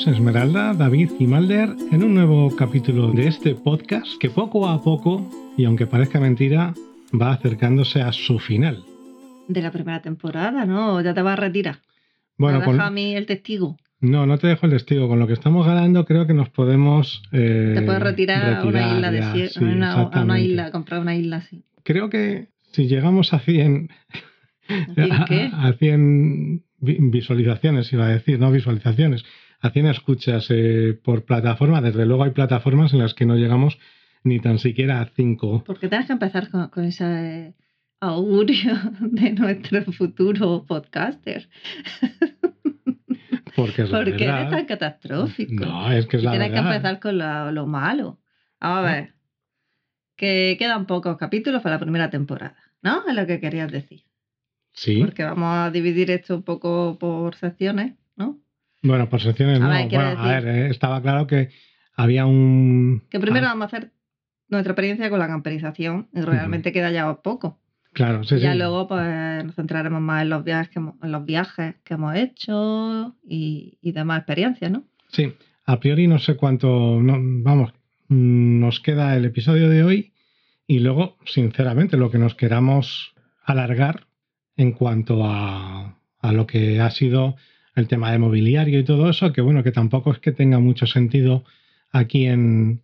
Somos Esmeralda, David y Malder en un nuevo capítulo de este podcast que poco a poco, y aunque parezca mentira, va acercándose a su final. de la primera temporada, ¿no? Ya te vas a retirar. Bueno, con- a mí el testigo. no, no te dejo el testigo. Con lo que estamos ganando, creo que nos podemos. eh, te puedes retirar, a una isla desierta, sí, a una, a una exactamente. isla, comprar una isla así. Creo que si llegamos a 100, ¿Quién a, qué? a 100 vi- visualizaciones, iba a decir, no visualizaciones, a 100 escuchas eh, por plataforma, desde luego hay plataformas en las que no llegamos ni tan siquiera a 5. Porque tienes que empezar con, con ese augurio de nuestro futuro podcaster. Porque es la Porque eres tan catastrófico. No, es que es Y la tienes que empezar con la- lo malo. A ver. Que quedan pocos capítulos para la primera temporada, ¿no? Es lo que querías decir. Sí, Porque vamos a dividir esto un poco por secciones, ¿no? Bueno, por secciones A no. ver, Bueno, a ver, eh, estaba claro que había un... Que primero ah, vamos a hacer nuestra experiencia con la camperización y realmente queda ya poco. Claro, sí, y ya sí. luego pues nos centraremos más en los viajes que hemos, en los viajes que hemos hecho y, y demás experiencias, ¿no? Sí, a priori no sé cuánto, no, vamos, nos queda el episodio de hoy y luego, sinceramente, lo que nos queramos alargar en cuanto a, a lo que ha sido el tema de mobiliario y todo eso, que bueno, que tampoco es que tenga mucho sentido aquí en,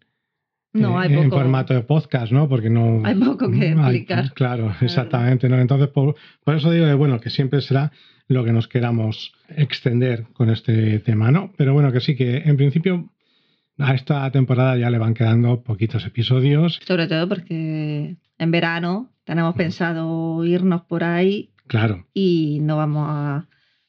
No, eh, hay en poco, formato de podcast, ¿no? Porque no... hay poco que Hay- explicar. claro, exactamente. ¿no? Entonces, por, por eso digo que, bueno, que siempre será lo que nos queramos extender con este tema, ¿no? Pero bueno, que sí, que en principio a esta temporada ya le van quedando poquitos episodios. Sobre todo porque en verano tenemos pensado irnos por ahí Claro, y no vamos a,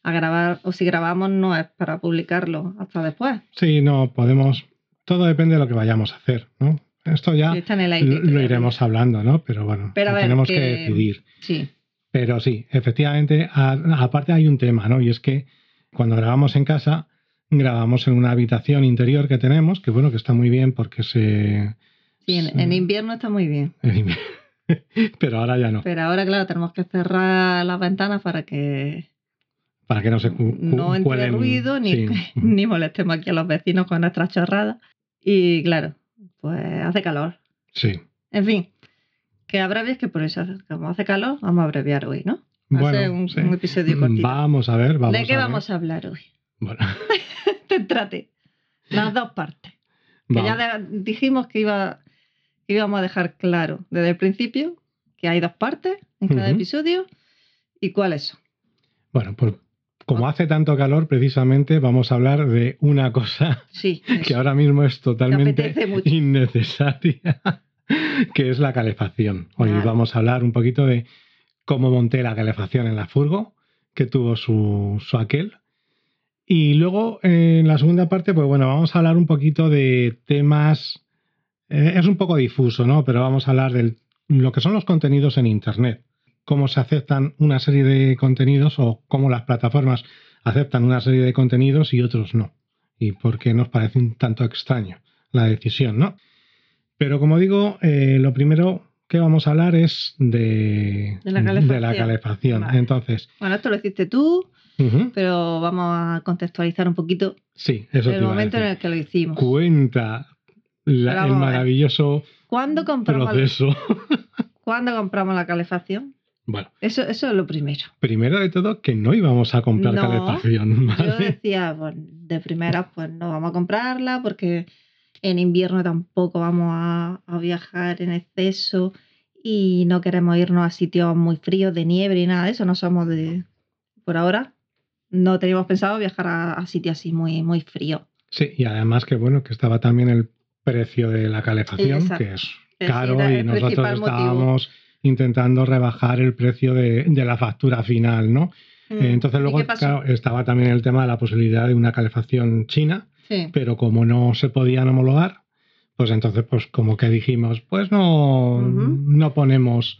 a grabar, o si grabamos no es para publicarlo hasta después. sí, no podemos. Todo depende de lo que vayamos a hacer, ¿no? Esto ya Sí, está en el aire. lo, iremos hablando, ¿no? Pero bueno, Pero ver, tenemos que... que- decidir. Sí, Pero sí, efectivamente, a- aparte hay un tema, ¿no? Y es que cuando grabamos en casa, grabamos en una habitación interior que tenemos, que bueno, que está muy bien porque se... sí en, Sí. en invierno está muy bien. Pero ahora ya no, Pero ahora, claro, tenemos que cerrar las ventanas para que para que no se no entre ruido ni, sí. ni molestemos aquí a los vecinos con nuestras chorradas. Y claro, pues hace calor. Sí. En fin, que abrevies que por eso, como hace calor, vamos a abreviar hoy, ¿no? Va a Bueno, ser un, sí. un episodio cortito. Vamos a ver, vamos ¿De qué a ver. vamos a hablar hoy? Bueno, Céntrate. Las dos partes. Que ya dijimos que, iba, que íbamos a dejar claro desde el principio que hay dos partes en cada episodio y cuáles son. Bueno, pues como Ah. hace tanto calor, precisamente vamos a hablar de una cosa Sí, que ahora mismo es totalmente innecesaria, que es la calefacción. Hoy Claro. vamos a hablar un poquito de cómo monté la calefacción en la furgo, que tuvo su, su aquel. Y luego, en la segunda parte, pues bueno, vamos a hablar un poquito de temas... eh, es un poco difuso, ¿no? Pero vamos a hablar de lo que son los contenidos en Internet. Cómo se aceptan una serie de contenidos o cómo las plataformas aceptan una serie de contenidos y otros no y por qué nos parece un tanto extraño la decisión, ¿no? Pero como digo, eh, lo primero que vamos a hablar es de, De la calefacción. la calefacción. Vale. Entonces, Bueno, esto lo hiciste tú, pero vamos a contextualizar un poquito sí, eso te el momento en el que lo hicimos. Cuenta la- el maravilloso ¿Cuándo compramos, proceso. ¿Cuándo compramos la calefacción? Bueno, Eso, eso es lo primero. primero de todo que no íbamos a comprar No, calefacción, Yo decía, pues, de primera, pues no vamos a comprarla porque en invierno tampoco vamos a, a viajar en exceso y no queremos irnos a sitios muy fríos de nieve y nada de eso. No somos de. Por ahora, no teníamos pensado viajar a, a sitios así muy, muy fríos. Sí, y además que bueno, que estaba también el precio de la calefacción, Exacto. que es caro y nosotros principal motivo. Intentando rebajar el precio de, de la factura final, ¿no? Eh, Entonces Mm. ¿Y luego claro, estaba también el tema de la posibilidad de una calefacción china, Sí. pero como no se podían homologar, pues entonces, pues como que dijimos, pues no, no ponemos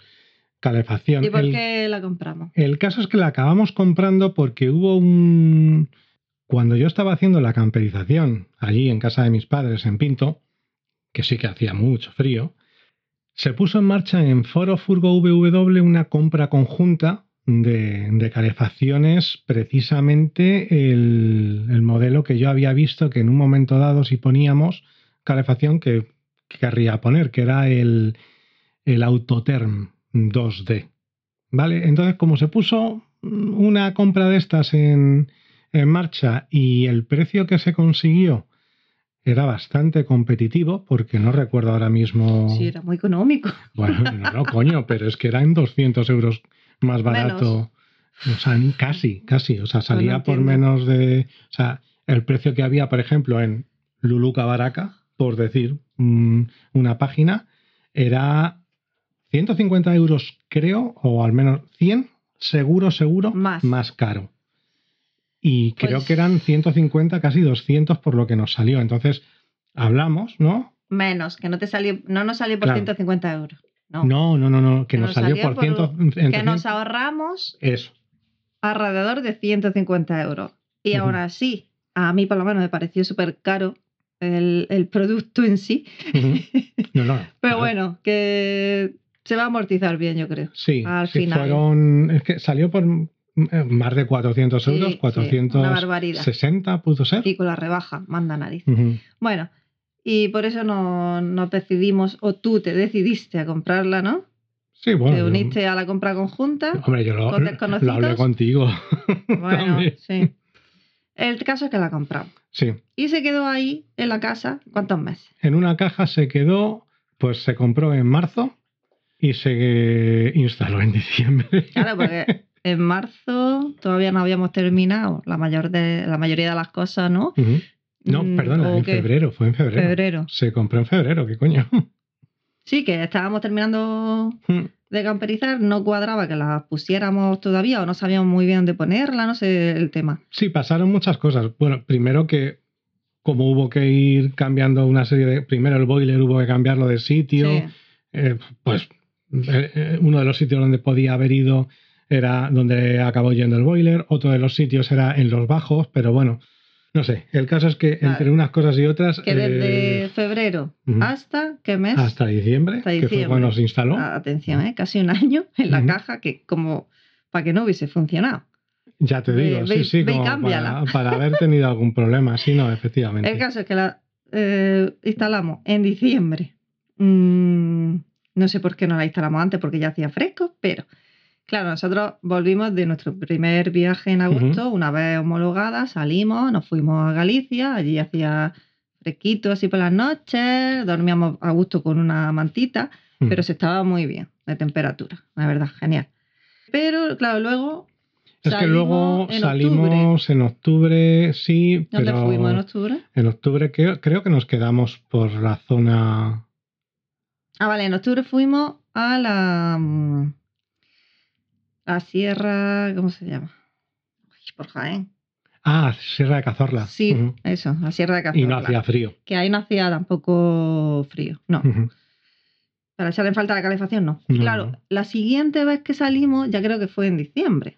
calefacción. ¿Y por El- qué la compramos? el caso es que la acabamos comprando porque hubo un... Cuando yo estaba haciendo la camperización allí en casa de mis padres en Pinto, que sí que hacía mucho frío, se puso en marcha en Foro Furgo VW una compra conjunta de, calefacciones, precisamente el, el modelo que yo había visto que en un momento dado si poníamos calefacción que, que querría poner, que era el, el Autoterm 2D. ¿Vale? Entonces, como se puso una compra de estas en marcha y el precio que se consiguió era bastante competitivo, porque no recuerdo ahora mismo. Sí, era muy económico. Bueno, no, no, coño, pero es que eran 200 euros más barato. O sea, casi, casi. O sea, salía por menos de. O sea, el precio que había, por ejemplo, en Luluca Baraka, por decir mm, una página, era 150 euros, creo, o al menos 100, seguro, seguro, Más. caro. Y creo Pues- que eran 150, casi 200 por lo que nos salió. Entonces, hablamos, ¿no? Menos, que no te salió, no nos salió por Claro. 150 euros. No. No, no, no, no, que, Que nos, salió salió por, por- ciento, entre que nos 100 ahorramos Eso. alrededor de 150 euros. Y Ujú. aún así, a mí por lo menos me pareció súper caro el, el producto en sí. Ujú. No, no. Pero bueno, que se va a amortizar bien, yo creo. Sí, al sí, final. fueron. Es que salió por más de 400 Sí, euros, sí, una barbaridad. 460 pudo ser. Y con la rebaja, manda nariz. Bueno, y por eso no- nos decidimos, o tú te decidiste a comprarla, ¿no? Sí, bueno. te yo- uniste a la compra conjunta. hombre, yo lo, con lo hablé contigo. Bueno, sí. El caso es que la compramos. Sí. Y se quedó ahí en la casa, ¿cuántos meses? En una caja se quedó, pues se compró en marzo y se instaló en diciembre. Claro, porque en marzo todavía no habíamos terminado la, mayor de, la mayoría de las cosas, ¿no? No, Mm, perdona, ¿o en qué? febrero, fue en febrero. Febrero. Se compró en febrero, ¿qué coño? Sí, que estábamos terminando de camperizar, no cuadraba que la pusiéramos todavía o no sabíamos muy bien dónde ponerla, no sé el tema. Sí, pasaron muchas cosas. Bueno, primero que como hubo que ir cambiando una serie de... Primero el boiler hubo que cambiarlo de sitio. Sí. eh, pues eh, eh, uno de los sitios donde podía haber ido era donde acabó yendo el boiler, otro de los sitios era en los bajos, pero bueno, no sé. El caso es que Vale. entre unas cosas y otras, Que desde eh, febrero hasta, ¿qué mes? hasta diciembre, Hasta que fue diciembre. cuando se instaló, Ah, Atención, ¿eh? casi un año en la caja que como para que no hubiese funcionado. ya te digo, sí, sí, ve como para, para haber tenido algún problema, sí, no, efectivamente. El caso es que la eh, instalamos en diciembre. Mm, no sé por qué no la instalamos antes, porque ya hacía fresco, pero claro, nosotros volvimos de nuestro primer viaje en agosto, una vez homologada, salimos, nos fuimos a Galicia, allí hacía fresquito así por las noches, dormíamos a gusto con una mantita, Mm. pero se estaba muy bien de temperatura, la verdad, genial. Pero claro, luego Es que luego salimos en salimos en octubre, sí, ¿Dónde pero fuimos en octubre? en octubre creo, creo que nos quedamos por la zona... Ah, vale, en octubre fuimos a la. Mm, La sierra. ¿Cómo se llama? Por Jaén. Ah, Sierra de Cazorla. Sí, eso, la sierra de Cazorla. Y no hacía frío. Que ahí no hacía tampoco frío. No. Para echarle en falta la calefacción, no. Claro, no. la siguiente vez que salimos, ya creo que fue en diciembre.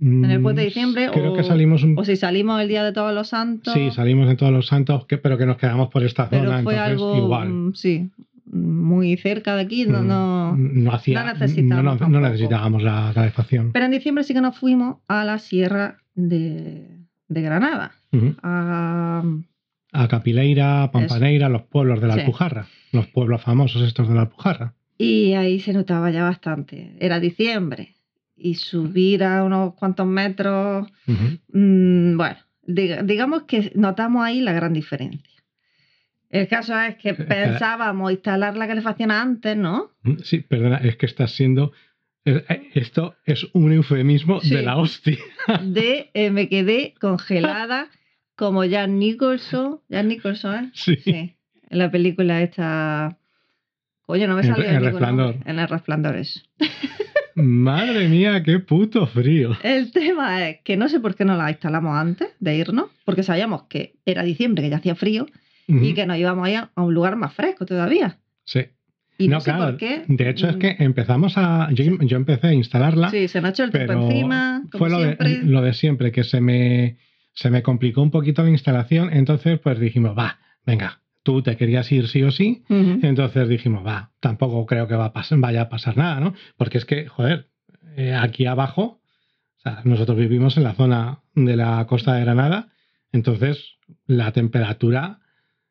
¿En el puente de diciembre Creo o- que salimos un... O si salimos el día de todos los santos. Sí, salimos en todos los santos, que, pero que nos quedamos por esta Pero zona, fue entonces algo. igual. mm, Sí, muy cerca de aquí. No, Mm, no... no hacía, no necesitábamos la calefacción. Pero en diciembre sí que nos fuimos a la sierra de, de Granada. A, A Capileira, Pampaneira, los pueblos de la Sí. Alpujarra, los pueblos famosos estos de la Alpujarra. y ahí se notaba ya bastante. Era diciembre. Y subir a unos cuantos metros. Mm, bueno, diga- digamos que notamos ahí la gran diferencia. El caso es que pensábamos instalar la calefacción antes, ¿no? Sí, perdona, es que estás siendo... eh, eh, Esto es un eufemismo Sí. de la hostia. De eh, me quedé congelada como Jack Nicholson. Jack Nicholson, ¿eh? Sí. Sí, en la película esta. Oye, no me salió en ningún Resplandor. nombre. En el resplandor eso. Madre mía, qué puto frío. El tema es que no sé por qué no la instalamos antes de irnos, porque sabíamos que era diciembre, que ya hacía frío, Y que nos íbamos a ir a un lugar más fresco todavía. Sí. Y no, no, sé claro. por qué. De hecho, es mm, que empezamos a. Yo, yo empecé a instalarla, Sí, se nos echó el tiempo encima, como fue lo de, siempre. lo de siempre, que se me, se me complicó un poquito la instalación. Entonces, pues dijimos, va, venga, tú te querías ir sí o sí. Entonces dijimos, va, tampoco creo que va a pasar, vaya a pasar nada, ¿no? Porque es que, joder, eh, aquí abajo, o sea, nosotros vivimos en la zona de la costa de Granada, entonces la temperatura,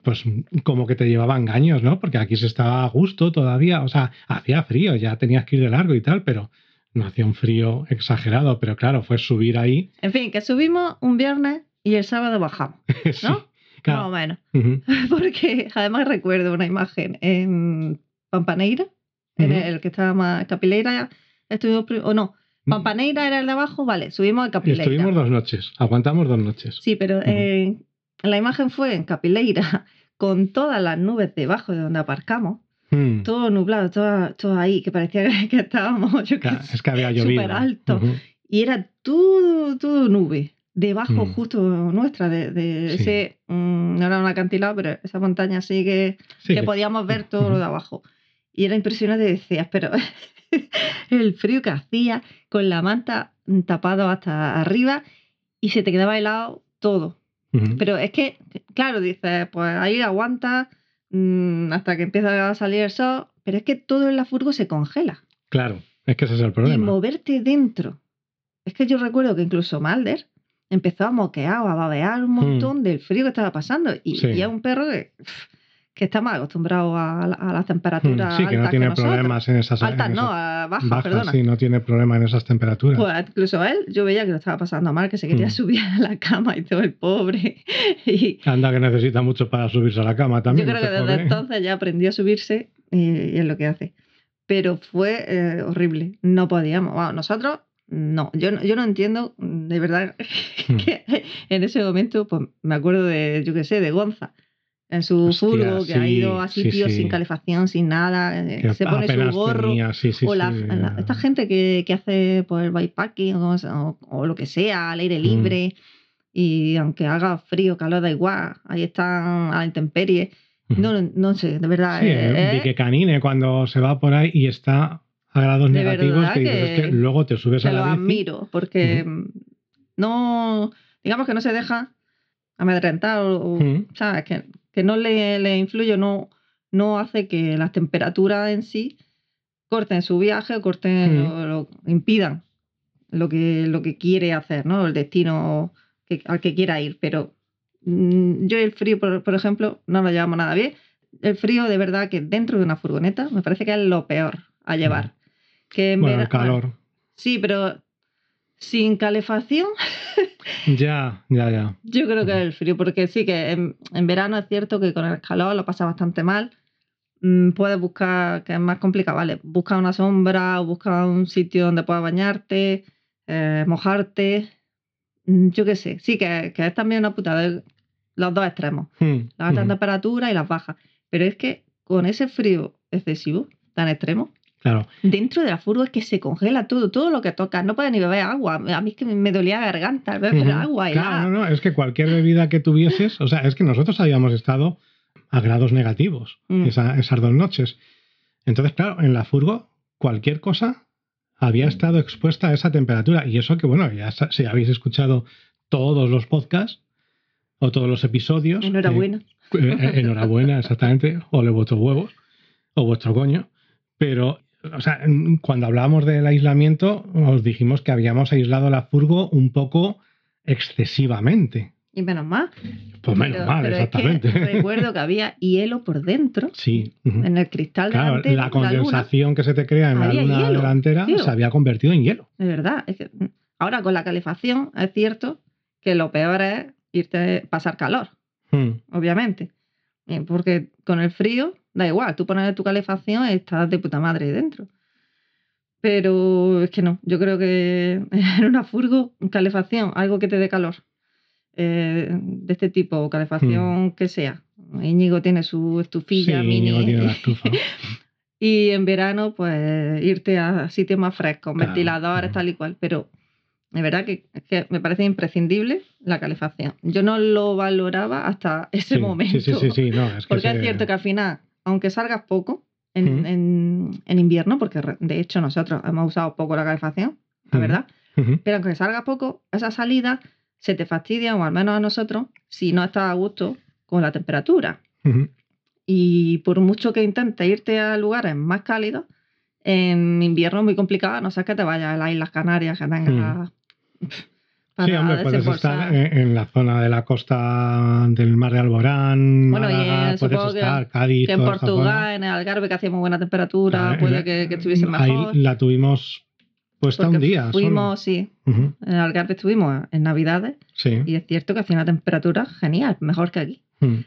pues como que te llevaba engaños, ¿no? Porque aquí se estaba a gusto todavía, o sea, hacía frío, ya tenías que ir de largo y tal, pero no hacía un frío exagerado, pero claro, fue subir ahí. En fin, que subimos un viernes y el sábado bajamos, Sí, ¿no? claro. Más o menos. Porque además recuerdo una imagen en Pampaneira, en el que estaba más Capileira, estuvimos, o no, Pampaneira era el de abajo, vale, subimos a Capileira. Estuvimos dos noches, aguantamos dos noches. Sí, pero la imagen fue en Capileira, con todas las nubes debajo de donde aparcamos, Mm. todo nublado, todo, todo ahí, que parecía que, que estábamos, yo sé, Es que había llovido. súper alto. Y era todo, todo nube, debajo Mm. justo nuestra, de, de Sí. ese, mm, no era un acantilado, pero esa montaña así que, Sí, que que- podíamos ver todo lo de abajo. Y era impresionante, decías, pero el frío que hacía con la manta tapado hasta arriba y se te quedaba helado todo. Pero es que, claro, dices, pues ahí aguanta mm, hasta que empieza a salir el sol, pero es que todo en la furgo se congela. Claro, es que ese es el Y problema. moverte dentro. Es que yo recuerdo que incluso Malder empezó a moquear o a babear un montón del frío que estaba pasando. Y. Sí. y un perro que, que está más acostumbrado a, a las temperaturas Sí, que no altas tiene nosotros. problemas en esas Altas en no, esas- a bajas, bajas, perdona. sí, no tiene problema en esas temperaturas. Pues incluso él, yo veía que lo estaba pasando mal, que se quería Mm. subir a la cama y todo el pobre. Y Anda que necesita mucho para subirse a la cama también. yo creo que este desde pobre. entonces ya aprendió a subirse y, y es lo que hace. Pero fue eh, horrible. No podíamos. Bueno, nosotros, no. Yo, no- yo no entiendo, de verdad, Mm. que en ese momento, pues me acuerdo de, yo qué sé, de Gonza. En su Hostia, furgo, que ha ido a sitios sí. sin calefacción, sin nada, eh, Que se pone su gorro. tenía, o la- esta gente que, que hace pues, el bikepacking o, o- lo que sea, al aire Mm. libre, y aunque haga frío, calor, da igual, ahí están a la intemperie. No, no, no sé, de verdad. Sí, eh, vi que Canine cuando se va por ahí y está a grados De negativos, que, dices, que- es que luego te subes a lo la bici. admiro, porque no, digamos que no se deja amedrentar o, Mm. ¿sabes? Que, que no le, le influye, no, no hace que las temperaturas en sí corten su viaje o corten, lo, lo- impidan lo que, lo que quiere hacer, ¿no? El destino que- al que quiera ir. Pero mm, yo el frío, por, por ejemplo, no lo llevamos nada bien. El frío, de verdad, que dentro de una furgoneta me parece que es lo peor a llevar. Que en. Bueno, el calor. Sí, pero sin calefacción, Ya, ya, ya. yo creo que es el frío, porque sí que en, en verano es cierto que con el calor lo pasa bastante mal. Mm, puedes buscar, que es más complicado, ¿vale? Busca una sombra o busca un sitio donde puedas bañarte, eh, mojarte. Mm, Yo qué sé, sí que, que es también una putada el- los dos extremos, Mm, las altas ujú. temperaturas y las bajas. Pero es que con ese frío excesivo, tan extremo, Claro. Dentro de la furgo es que se congela todo, todo lo que tocas. No puedes ni beber agua. A mí es que me dolía la garganta beber Ujú. agua helada. Claro, no, no, es que cualquier bebida que tuvieses, o sea, es que nosotros habíamos estado a grados negativos Mm. esa- esas dos noches. Entonces, claro, en la furgo, cualquier cosa había estado expuesta a esa temperatura. Y eso que, bueno, ya si habéis escuchado todos los podcasts o todos los episodios. Enhorabuena. eh, eh, enhorabuena, exactamente. O le vuestros huevos o vuestro coño. Pero, o sea, cuando hablábamos del aislamiento, os dijimos que habíamos aislado la furgo un poco excesivamente. Y menos mal. Pues menos Pero- mal, pero es que exactamente. recuerdo que había hielo por dentro, Sí. en el cristal Claro, delantero. la condensación que se te crea en la luna hielo, delantera tío. se había convertido en hielo. De verdad. es que, mm, ahora con la calefacción es cierto que lo peor es irte pasar calor, Mm, obviamente. Eh, Porque con el frío da igual, tú pones tu calefacción y estás de puta madre dentro. Pero es que no, yo creo que en una furgo, calefacción, algo que te dé calor. eh, de este tipo, calefacción que sea. Íñigo tiene su Sí, estufilla mini. Tiene la estufa. Y en verano, pues irte a sitios más frescos, Claro, ventiladores, claro. tal y cual. Pero Es verdad que, que, me parece imprescindible la calefacción. Yo no lo valoraba hasta ese Sí, momento. Sí, sí, sí, sí, no, es que Porque se- es cierto que al final, aunque salgas poco en, en- en invierno, porque de hecho nosotros hemos usado poco la calefacción, la verdad, pero aunque salga poco, esa salida se te fastidia, o al menos a nosotros, si no estás a gusto con la temperatura. Y por mucho que intentes irte a lugares más cálidos, en invierno muy complicado, a no ser que te vayas a las Islas Canarias, que tengas para Sí, hombre, puedes estar en, en la zona de la costa del mar de Alborán, Bueno, y, Málaga, eh, puedes que- estar, Cádiz, que en. Portugal, en el Algarve, que hacía muy buena temperatura, puede que, que estuviese Ahí mejor. la tuvimos puesta porque un día. solo. Fuimos, sí, Ujú, en el Algarve estuvimos en Navidades Sí. y es cierto que hacía una temperatura genial, mejor que aquí. Ujú.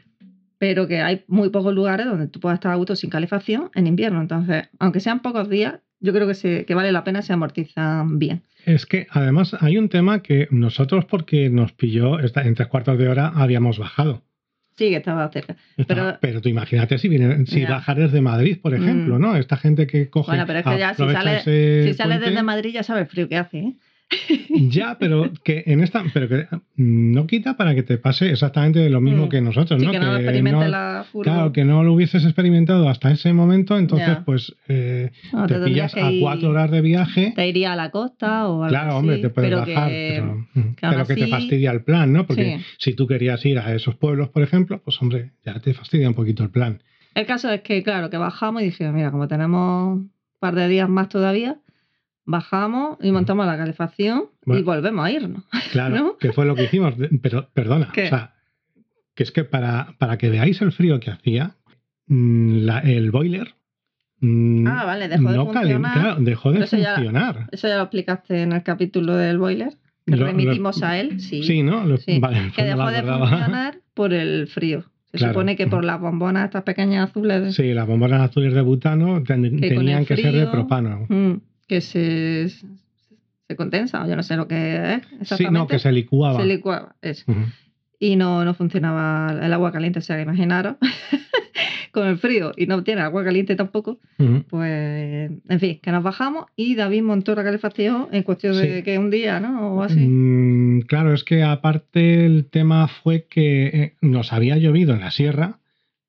Pero que hay muy pocos lugares donde tú puedas estar a gusto sin calefacción en invierno. Entonces, aunque sean pocos días, yo creo que, se, que vale la pena se amortizan bien. Es que además hay un tema que nosotros, porque nos pilló en tres cuartos de hora, habíamos bajado. Sí, que estaba cerca. Pero- pero, tú imagínate si, viene, si Ya. bajas desde Madrid, por ejemplo, Mm. ¿no? Esta gente que coge. Bueno, pero es que ya si sales si sales desde Madrid ya sabes frío que hace. ¿eh? Ya, pero que en esta, pero que no quita para que te pase exactamente lo mismo Mm. que nosotros, Sí, ¿no? que no Que la. Claro, que no lo hubieses experimentado hasta ese momento, entonces pues eh, No, te tendrías pillas a cuatro horas de viaje. Te iría a la costa o algo Claro, hombre, te puedes pero bajar, que- pero, que te fastidia el plan, ¿no? Porque Sí. si tú querías ir a esos pueblos, por ejemplo, pues hombre, ya te fastidia un poquito el plan. El caso es que, claro, que bajamos y dije, mira, como tenemos un par de días más todavía, bajamos y montamos la calefacción y volvemos a irnos. Claro, ¿No? que fue lo que hicimos. Pero, perdona, ¿Qué? o sea, que es que para, para que veáis el frío que hacía, mm, la- el boiler mm, Ah, vale, dejó de no funcionar. claro, dejó de ya- funcionar. Eso ya lo explicaste en el capítulo del boiler, que Lo- lo- remitimos a él, sí. Sí, ¿no? Lo- Sí, vale, que pues dejó de funcionar por el frío. Se Claro. supone que por las bombonas estas pequeñas azules Sí, las bombonas azules de butano ten- tenían que ser de propano. mm, que se, se condensan, yo no sé lo que es Sí, exactamente. no, que se licuaba. Se licuaba, eso. Y no, no funcionaba el agua caliente, o sea, que imaginaros, con el frío y no tiene agua caliente tampoco, pues, en fin, que nos bajamos y David montó la calefacción en cuestión de Sí. que un día, ¿no? O así. Mm, claro, es que aparte el tema fue que eh, nos había llovido en la sierra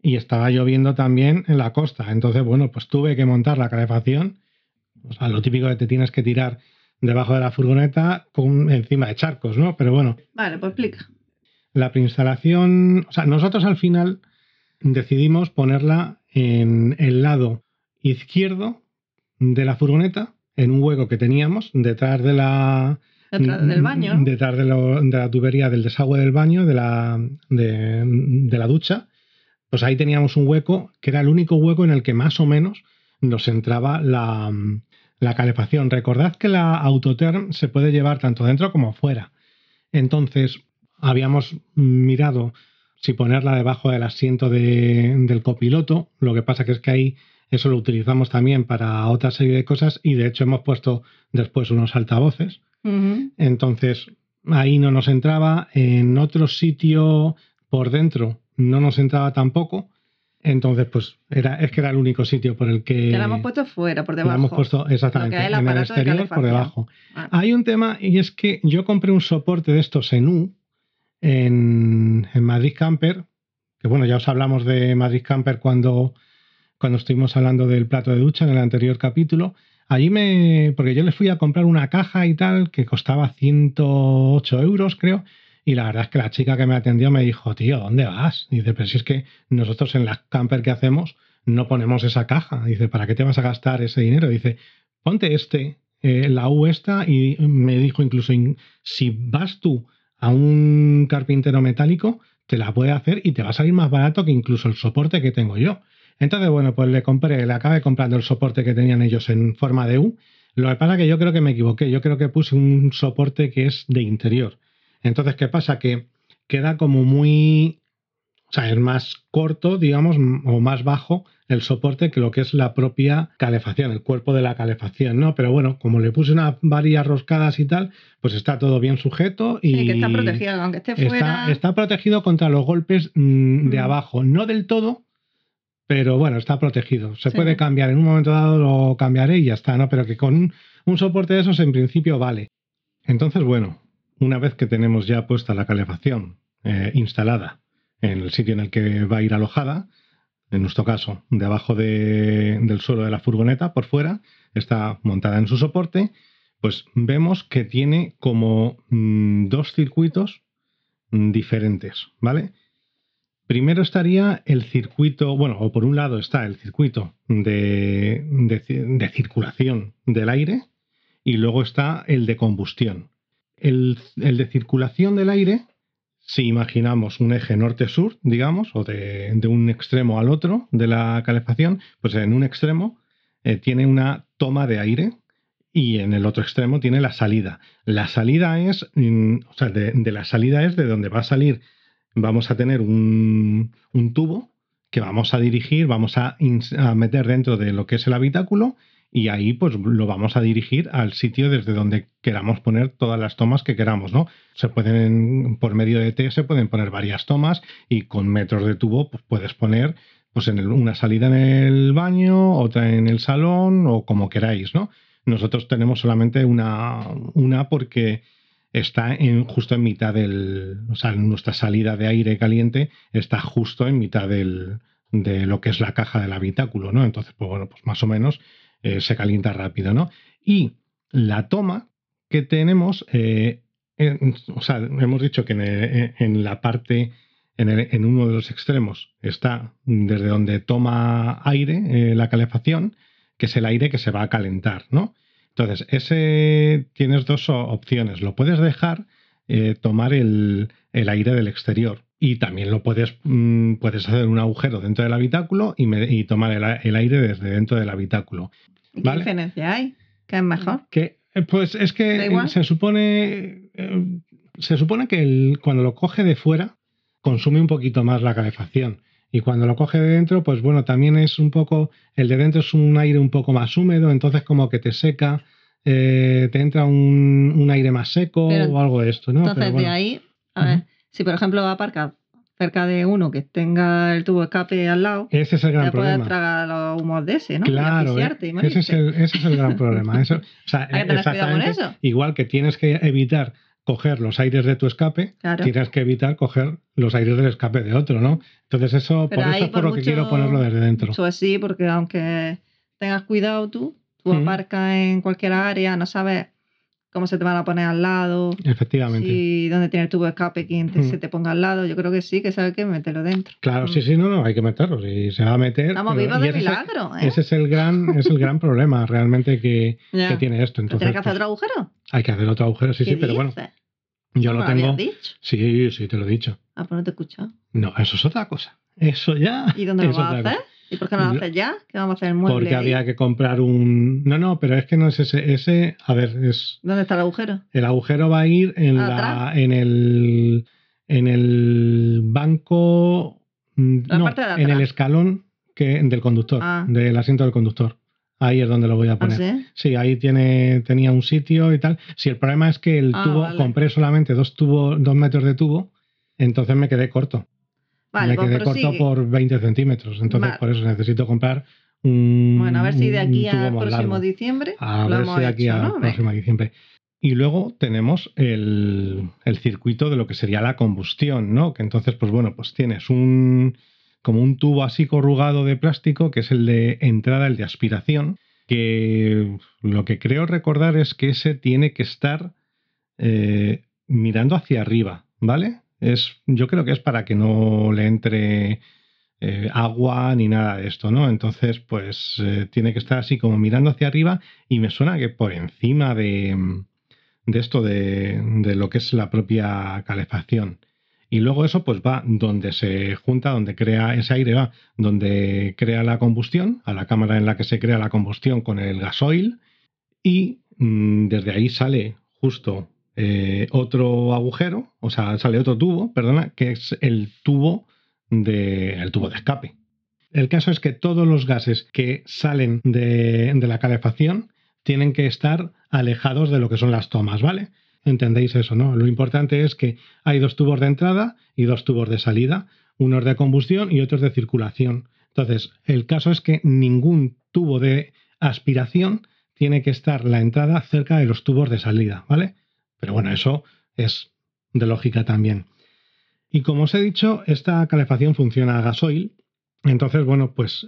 y estaba lloviendo también en la costa. Entonces, bueno, pues tuve que montar la calefacción. O sea, lo típico que te tienes que tirar debajo de la furgoneta con encima de charcos, ¿no? Pero bueno, Vale, pues explica. la preinstalación, o sea, nosotros al final decidimos ponerla en el lado izquierdo de la furgoneta, en un hueco que teníamos detrás de la, Detrás del baño. ¿no? Detrás de, lo- de la tubería del desagüe del baño, de la, de, de la ducha, pues ahí teníamos un hueco que era el único hueco en el que más o menos nos entraba la, la calefacción. Recordad que la Autoterm se puede llevar tanto dentro como fuera. Entonces, habíamos mirado si ponerla debajo del asiento de- del copiloto. Lo que pasa que es que ahí eso lo utilizamos también para otra serie de cosas y de hecho hemos puesto después unos altavoces. Entonces, ahí no nos entraba. En otro sitio por dentro no nos entraba tampoco. Entonces, pues era, es que era el único sitio por el que Que la hemos puesto fuera, por la debajo. hemos puesto exactamente el en el aparato de exterior por debajo. Ah, Hay un tema y es que yo compré un soporte de estos en U en, en Madrid Camper, que bueno, ya os hablamos de Madrid Camper cuando, cuando estuvimos hablando del plato de ducha en el anterior capítulo. Allí me. Porque yo les fui a comprar una caja y tal que costaba 108 euros, creo. Y la verdad es que la chica que me atendió me dijo, tío, ¿dónde vas? Dice, pero si es que nosotros en la camper que hacemos no ponemos esa caja. Dice, ¿para qué te vas a gastar ese dinero? Dice, ponte este, eh, la U esta, y me dijo incluso, in- si vas tú a un carpintero metálico, te la puede hacer y te va a salir más barato que incluso el soporte que tengo yo. Entonces, bueno, pues le compré, le acabé comprando el soporte que tenían ellos en forma de U. Lo que pasa es que yo creo que me equivoqué, yo creo que puse un soporte que es de interior. Entonces, ¿qué pasa? Que queda como muy, o sea, es más corto, digamos, o más bajo el soporte que lo que es la propia calefacción, el cuerpo de la calefacción, ¿no? Pero bueno, como le puse unas varillas roscadas y tal, pues está todo bien sujeto y sí, que está protegida, aunque esté fuera. está, está protegido contra los golpes mm, de Mm. abajo, no del todo, pero bueno, está protegido. Se Sí. puede cambiar, en un momento dado lo cambiaré y ya está, ¿no? Pero que con un, un soporte de esos en principio vale. Entonces, bueno, una vez que tenemos ya puesta la calefacción eh, instalada en el sitio en el que va a ir alojada, en nuestro caso, debajo de, del suelo de la furgoneta, por fuera, está montada en su soporte, pues vemos que tiene como mm, dos circuitos mm, diferentes, ¿vale? Primero estaría el circuito, bueno, o por un lado está el circuito de, de, circulación del aire y luego está el de combustión. El, de circulación del aire si imaginamos un eje norte-sur, digamos, o de, un extremo al otro de la calefacción, pues en un extremo eh, tiene una toma de aire y en el otro extremo tiene la salida. La salida es, mm, o sea, de, la salida es de donde va a salir, vamos a tener un, tubo que vamos a dirigir, vamos a meter dentro de lo que es el habitáculo y ahí pues lo vamos a dirigir al sitio desde donde queramos poner todas las tomas que queramos, ¿no? Se pueden, por medio de T se pueden poner varias tomas y con metros de tubo pues puedes poner pues en una salida en el baño, otra en el salón o como queráis, ¿no? Nosotros tenemos solamente una, una porque está en, justo en mitad del, o sea, nuestra salida de aire caliente está justo en mitad del, de lo que es la caja del habitáculo, ¿no? Entonces, pues bueno, pues más o menos eh, se calienta rápido, ¿no? Y la toma que tenemos, eh, o sea, hemos dicho que en, la parte, en, uno de los extremos está desde donde toma aire eh, la calefacción, que es el aire que se va a calentar, ¿no? Entonces, ese tienes dos opciones. Lo puedes dejar tomar el, aire del exterior. Y también lo puedes, mm, puedes hacer un agujero dentro del habitáculo y, tomar el, aire desde dentro del habitáculo. ¿Qué diferencia hay? ¿Qué es mejor? Que, eh, pues es que se supone, eh, se supone que cuando lo coge de fuera consume un poquito más la calefacción. Y cuando lo coge de dentro, pues bueno, también es un poco, el de dentro es un aire un poco más húmedo, entonces como que te seca, eh, te entra un, aire más seco o algo de esto, ¿no? Entonces de ahí, a ver, si por ejemplo aparca cerca de uno que tenga el tubo escape al lado, ese es el gran problema. puedes tragar los humos de ese, ¿no? Claro, eh, ese, es el, ese es el gran problema. Eso, o sea, Hay que tener eso. Igual que tienes que evitar coger los aires de tu escape, tienes que evitar coger los aires del escape de otro, ¿no? Entonces eso, por eso es por, lo que quiero ponerlo desde dentro. Eso sí, porque aunque tengas cuidado tú, tú aparcas en cualquier área, no sabes cómo se te van a poner al lado. Efectivamente. Y dónde tiene el tubo de escape, quien mm. se te ponga al lado. Yo creo que sí, que sabe que meterlo dentro. Claro, sí, mm. sí, no, no, hay que meterlo. Si se va a meter. Estamos vivos de milagro. ¿eh? Ese es el gran, es el gran problema realmente que, que tiene esto. Entonces, ¿Tienes que hacer pues, otro agujero? Hay que hacer otro agujero, sí, sí, pero bueno. Yo lo tengo. Dicho? Sí, sí, te lo he dicho. Ah, pues no te he escuchado. No, eso es otra cosa. Eso ya. ¿Y dónde lo vas a hacer? ¿Y por qué no lo haces ya? ¿Qué vamos a hacer el mueble? Porque había que comprar un. No, no, pero es que no es ese. Ese, a ver, es. ¿Dónde está el agujero? El agujero va a ir en la, en el, en el banco. La no, parte de en el escalón que, del conductor, ah. del asiento del conductor. Ahí es donde lo voy a ¿Ah, poner. sí? sí? ahí tiene, tenía un sitio y tal. Si el problema es que el Ah, tubo, vale. compré solamente dos, tubo, dos metros de tubo, entonces me quedé corto. Vale, me pues quedé corto por 20 centímetros. Entonces, Vale. por eso necesito comprar un. Bueno, a ver si de aquí al próximo diciembre A lo ver hemos si de aquí hecho, al ¿no? próximo diciembre. Y luego tenemos el, el circuito de lo que sería la combustión, ¿no? Que entonces, pues bueno, pues tienes un como un tubo así corrugado de plástico, que es el de entrada, el de aspiración, que lo que creo recordar es que ese tiene que estar eh, mirando hacia arriba, ¿vale? Es, yo creo que es para que no le entre eh, agua ni nada de esto, ¿no? Entonces, pues eh, tiene que estar así como mirando hacia arriba y me suena que por encima de, de esto de, de lo que es la propia calefacción. Y luego eso pues va donde se junta, donde crea ese aire, va donde crea la combustión, a la cámara en la que se crea la combustión con el gasoil. Y mm, desde ahí sale justo eh, otro agujero, o sea, sale otro tubo, perdona, que es el tubo de, el tubo de escape. El caso es que todos los gases que salen de, de la calefacción tienen que estar alejados de lo que son las tomas, ¿vale? Entendéis eso, ¿no? Lo importante es que hay dos tubos de entrada y dos tubos de salida, unos de combustión y otros de circulación. Entonces, el caso es que ningún tubo de aspiración tiene que estar la entrada cerca de los tubos de salida, ¿vale? Pero bueno, eso es de lógica también. Y como os he dicho, esta calefacción funciona a gasoil. Entonces, bueno, pues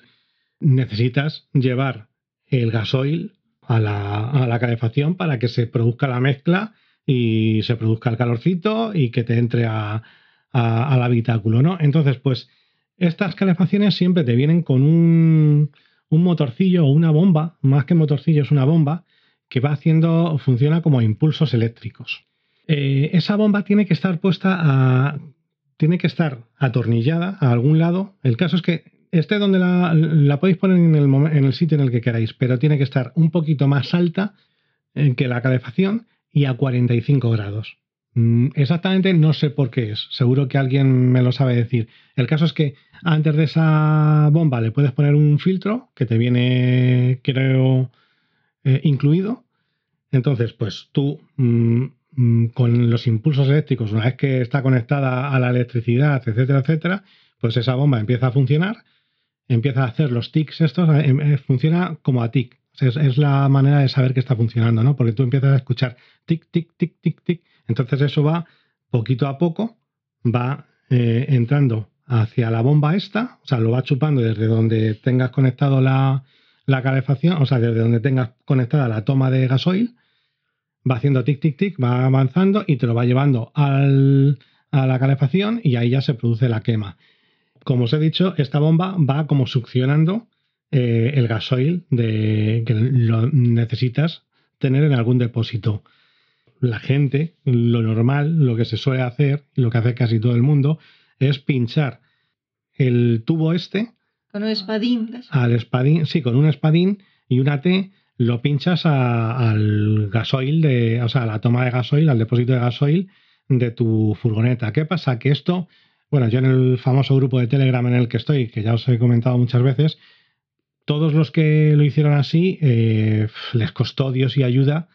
necesitas llevar el gasoil a la, calefacción para que se produzca la mezcla y se produzca el calorcito y que te entre a, al habitáculo, ¿no? Entonces, pues estas calefacciones siempre te vienen con un, un motorcillo o una bomba, más que motorcillo es una bomba, que va haciendo, funciona como impulsos eléctricos. Eh, esa bomba tiene que estar puesta a, tiene que estar atornillada a algún lado. El caso es que esté donde la, podéis poner en el, sitio en el que queráis, pero tiene que estar un poquito más alta eh, que la calefacción y a 45 grados. Mm, exactamente no sé por qué es, seguro que alguien me lo sabe decir. El caso es que antes de esa bomba le puedes poner un filtro que te viene, creo, eh, incluido. Entonces, pues tú mm, mm, con los impulsos eléctricos, una vez que está conectada a la electricidad, etcétera, etcétera, pues esa bomba empieza a funcionar, empieza a hacer los tics estos, eh, em, funciona como a tic. Es, la manera de saber que está funcionando, ¿no? Porque tú empiezas a escuchar tic, tic, tic, tic, tic entonces eso va poquito a poco, va eh, entrando hacia la bomba esta, o sea, lo va chupando desde donde tengas conectado la, calefacción, o sea, desde donde tengas conectada la toma de gasoil, va haciendo tic, tic, tic, va avanzando y te lo va llevando a la calefacción y ahí ya se produce la quema. Como os he dicho, esta bomba va como succionando eh, el gasoil de, que lo necesitas tener en algún depósito la gente, lo normal, lo que se suele hacer, lo que hace casi todo el mundo, es pinchar el tubo este. Con un espadín. Al espadín, sí, con un espadín y una T lo pinchas al gasoil, de, o sea, a la toma de gasoil, al depósito de gasoil de tu furgoneta. ¿Qué pasa? Que esto, bueno, yo en el famoso grupo de Telegram en el que estoy, que ya os he comentado muchas veces, todos los que lo hicieron así eh, les costó Dios y ayuda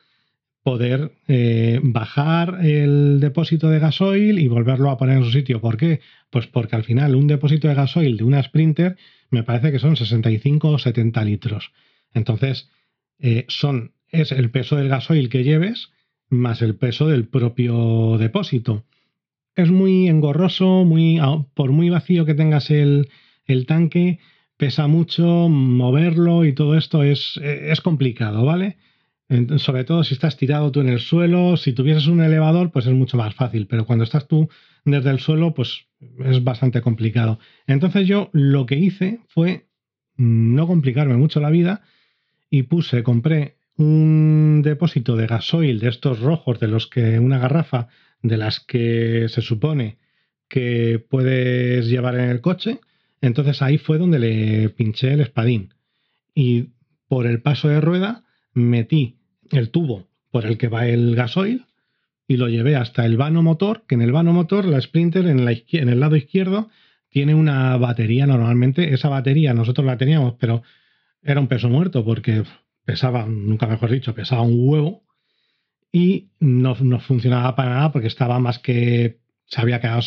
poder eh, bajar el depósito de gasoil y volverlo a poner en su sitio. ¿Por qué? Pues porque al final un depósito de gasoil de una Sprinter me parece que son 65 o 70 litros. Entonces, eh, son, es el peso del gasoil que lleves más el peso del propio depósito. Es muy engorroso, muy, por muy vacío que tengas el, el tanque, pesa mucho, moverlo y todo esto es, es complicado, ¿vale? sobre todo si estás tirado tú en el suelo, si tuvieses un elevador, pues es mucho más fácil, pero cuando estás tú desde el suelo, pues es bastante complicado. Entonces yo lo que hice fue no complicarme mucho la vida y puse, compré un depósito de gasoil de estos rojos, de los que una garrafa de las que se supone que puedes llevar en el coche. Entonces ahí fue donde le pinché el espadín. Y por el paso de rueda metí el tubo por el que va el gasoil y lo llevé hasta el vano motor, que en el vano motor la Sprinter en, la en el lado izquierdo tiene una batería normalmente. Esa batería nosotros la teníamos, pero era un peso muerto porque pesaba, nunca mejor dicho, pesaba un huevo y no, no funcionaba para nada porque estaba más que se había quedado,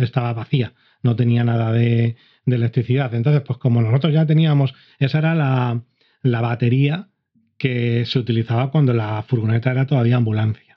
estaba vacía, no tenía nada de, de electricidad. Entonces, pues como nosotros ya teníamos, esa era la, la batería que se utilizaba cuando la furgoneta era todavía ambulancia.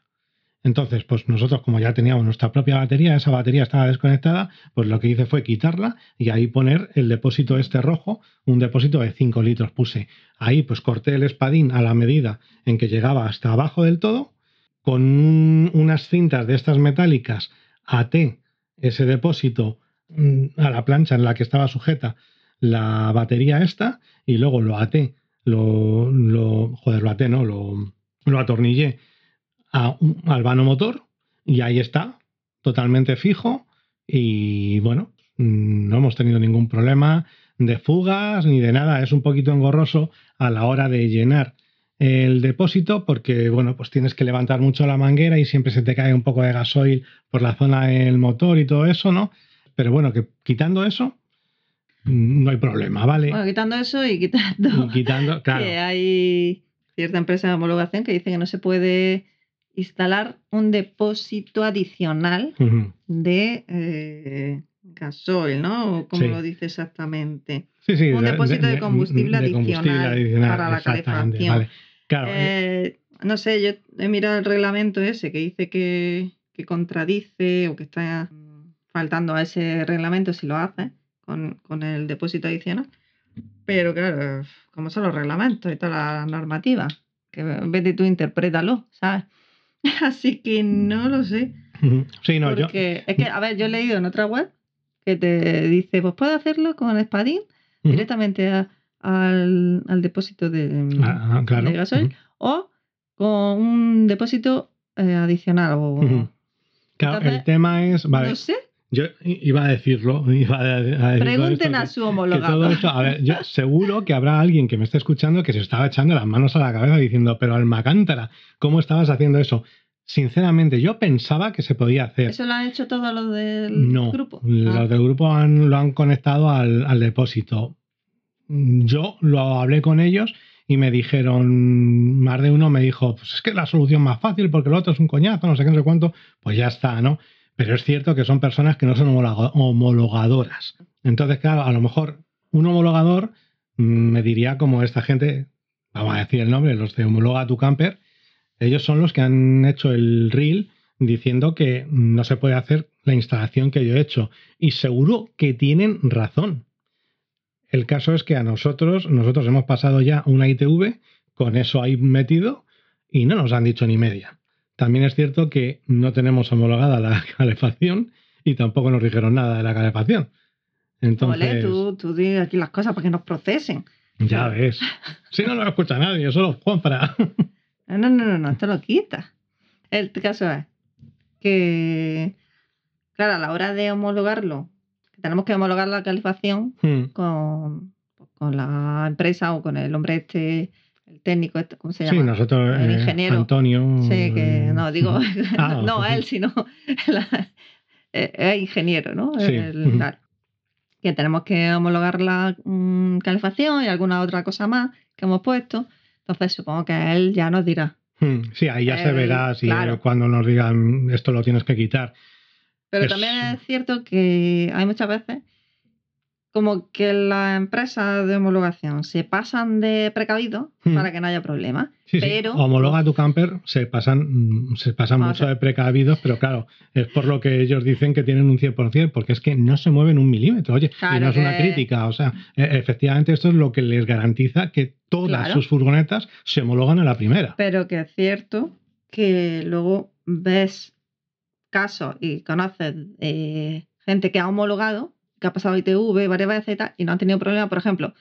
Entonces, pues nosotros como ya teníamos nuestra propia batería, esa batería estaba desconectada, pues lo que hice fue quitarla y ahí poner el depósito este rojo, un depósito de 5 litros puse. Ahí pues corté el espadín a la medida en que llegaba hasta abajo del todo, con unas cintas de estas metálicas até ese depósito mm, a la plancha en la que estaba sujeta la batería esta y luego lo até lo, lo joder, lo até, ¿no? Lo, lo atornillé a al vano motor y ahí está, totalmente fijo y bueno, no hemos tenido ningún problema de fugas ni de nada, es un poquito engorroso a la hora de llenar el depósito porque bueno, pues tienes que levantar mucho la manguera y siempre se te cae un poco de gasoil por la zona del motor y todo eso, ¿no? Pero bueno, que quitando eso, no hay problema, ¿vale? Bueno, quitando eso y quitando, quitando claro. que hay cierta empresa de homologación que dice que no se puede instalar un depósito adicional de eh, gasoil, ¿no? Como lo dice exactamente. Sí, sí, un depósito de, combustible, adicional para la calefacción. Claro. eh, no sé, yo he mirado el reglamento ese que dice que, que contradice o que está faltando a ese reglamento si lo hace con, con el depósito adicional. Pero claro, como son los reglamentos y todas las normativas, que vete tú interprétalo, ¿sabes? Así que no lo sé. sí, no, yo. porque es que, a ver, yo he leído en otra web que te dice, pues puedes hacerlo con Spadin ujú. directamente a- al, al depósito de, Ah, ah, claro. de gasoil o con un depósito eh, adicional. O. Claro, Entonces, el tema es. Vale, No sé, yo iba a decirlo. Iba a, pregunten esto a su que homologado. todo esto, a ver, yo seguro que habrá alguien que me esté escuchando que se estaba echando las manos a la cabeza diciendo, pero Almacántara, ¿cómo estabas haciendo eso? Sinceramente, yo pensaba que se podía hacer. ¿Eso lo han hecho todos los del No, grupo? los Ah, del grupo han- lo han conectado al, al depósito. Yo lo hablé con ellos y me dijeron, más de uno me dijo, pues es que la solución más fácil porque el otro es un coñazo, no sé qué, no sé cuánto, pues ya está, ¿no? Pero es cierto que son personas que no son homologa- homologadoras. Entonces, claro, a lo mejor un homologador mm, me diría como esta gente, vamos a decir el nombre, los de Homologa tu Camper, ellos son los que han hecho el reel diciendo que no se puede hacer la instalación que yo he hecho. Y seguro que tienen razón. El caso es que a nosotros, nosotros hemos pasado ya una ITV con eso ahí metido y no nos han dicho ni media. También es cierto que no tenemos homologada la calefacción y tampoco nos dijeron nada de la calefacción. Entonces, Ole, tú, tú di aquí las cosas para que nos procesen. ya ves. Si no lo escucha nadie, solo compra. No, no, no, no, no, te lo quita. El caso es que, claro, a la hora de homologarlo, tenemos que homologar la calefacción Hmm. con, con la empresa o con el hombre este, el técnico, este, ¿cómo se Sí, llama? nosotros, El eh, ingeniero. Antonio. Sí, que eh, no, digo, Ah, no él, sino la- eh, ingeniero, ¿no? Sí, El-. Que tenemos que homologar la mm, calefacción y alguna otra cosa más que hemos puesto. Entonces supongo que él ya nos dirá. Hmm, Sí, ahí ya se El- verá si claro. cuando nos digan esto lo tienes que quitar. Pero Es- también es cierto que hay muchas veces como que las empresas de homologación se pasan de precavidos Hmm. para que no haya problemas. Sí, sí, Pero- Homologa tu camper, se pasan, mm, se pasan mucho de precavidos, pero claro, es por lo que ellos dicen que tienen un 100%, porque es que no se mueven un milímetro. Oye, y no es una crítica, o sea, e- efectivamente esto es lo que les garantiza que todas Claro. sus furgonetas se homologan a la primera. Pero que es cierto que luego ves casos y conoces eh, gente que ha homologado, que ha pasado ITV varias veces y tal, y no han tenido problema. Por ejemplo,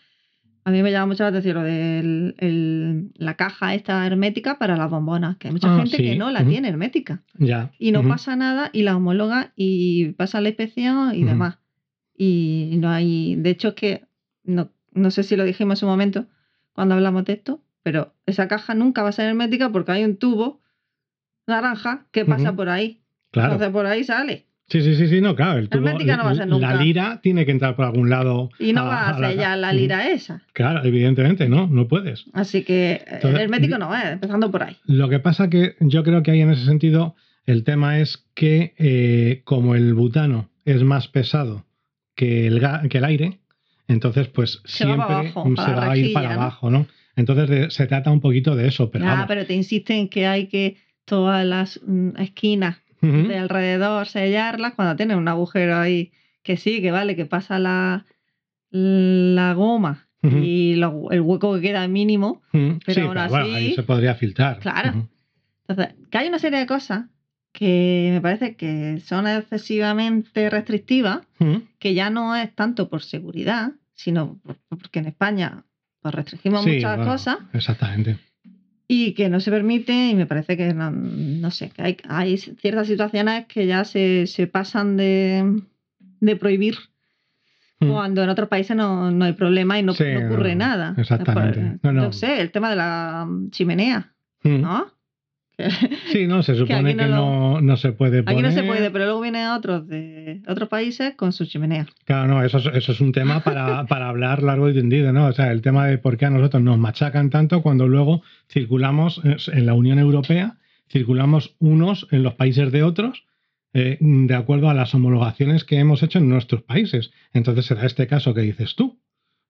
a mí me llama mucho la atención lo de la caja esta hermética para las bombonas, que hay mucha Ah, gente sí, que no la tiene hermética. Ya. Y no pasa nada y la homologa y pasa la inspección y demás. Y no hay, de hecho es que, no, no sé si lo dijimos en su momento cuando hablamos de esto, pero esa caja nunca va a ser hermética porque hay un tubo naranja que pasa por ahí. Claro. Entonces por ahí sale. Sí, sí, sí, sí, no, claro. El tubo, Hermética no va a ser nunca. La lira tiene que entrar por algún lado. Y no va a la- sellar la Ujú. lira esa. Claro, evidentemente, no, no puedes. Así que eh, Entonces, el hermético no es, empezando por ahí. Lo que pasa que yo creo que ahí en ese sentido el tema es que eh, como el butano es más pesado que el, que el aire, entonces pues Se va siempre para abajo, se la va a ir para ¿no? abajo, ¿no? Entonces de- se trata un poquito de eso, pero Ah, vamos. pero te insisten que hay que todas las mm, esquinas De alrededor sellarlas cuando tiene un agujero ahí que sí, que vale, que pasa la, la goma y lo- el hueco que queda mínimo. Pero sí, aún pero bueno, así- ahí se podría filtrar. Claro. Entonces, que hay una serie de cosas que me parece que son excesivamente restrictivas, que ya no es tanto por seguridad, sino por- porque en España pues, restringimos Sí, muchas bueno, cosas Exactamente. Y que no se permite y me parece que no, no sé, que hay, hay ciertas situaciones que ya se, se pasan de, de prohibir Ujú. cuando en otros países no, no hay problema y no, Sí, no ocurre nada. exactamente. Por- No, sé, el tema de la chimenea, Ujú. ¿no? Sí, no, se supone que, no no, no se puede poner. Aquí no se puede, pero luego vienen otros de otros países con su chimenea. Claro, no, eso es, eso es un tema para, para hablar largo y tendido, ¿no? O sea, el tema de por qué a nosotros nos machacan tanto cuando luego circulamos eh, en la Unión Europea, circulamos unos en los países de otros, eh, de acuerdo a las homologaciones que hemos hecho en nuestros países. Entonces se da este caso que dices tú.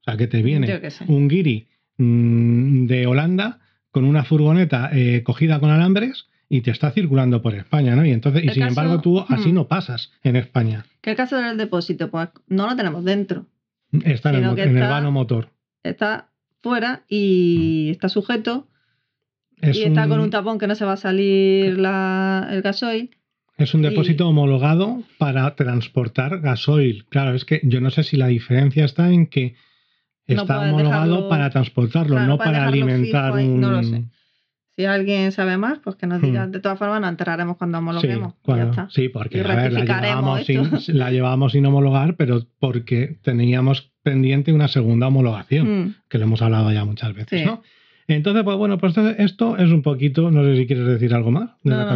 O sea, que te viene un guiri mm, de Holanda con una furgoneta eh, cogida con alambres y te está circulando por España, ¿no? Y entonces, y El sin caso- embargo, tú así Hmm. no pasas en España. Que el caso del depósito, pues no lo tenemos dentro. Está en el, vano motor. Está fuera y está sujeto Es y está con un tapón que no se va a salir la- el gasoil. Es un Y- depósito homologado para transportar gasoil. Claro, es que yo no sé si la diferencia está en que está homologado dejarlo- para transportarlo, Claro, no para alimentar un... no lo sé. Si alguien sabe más, pues que nos diga. Hmm. De todas formas, nos enteraremos cuando Sí, homologuemos. Ya cuando- está. sí, porque Y a ver, la llevábamos, sin, la llevábamos sin homologar, pero porque teníamos pendiente una segunda homologación, Mm. que lo hemos hablado ya muchas veces, Sí. ¿no? Entonces, pues bueno, pues esto- es un poquito, no sé si quieres decir algo más de No, la no.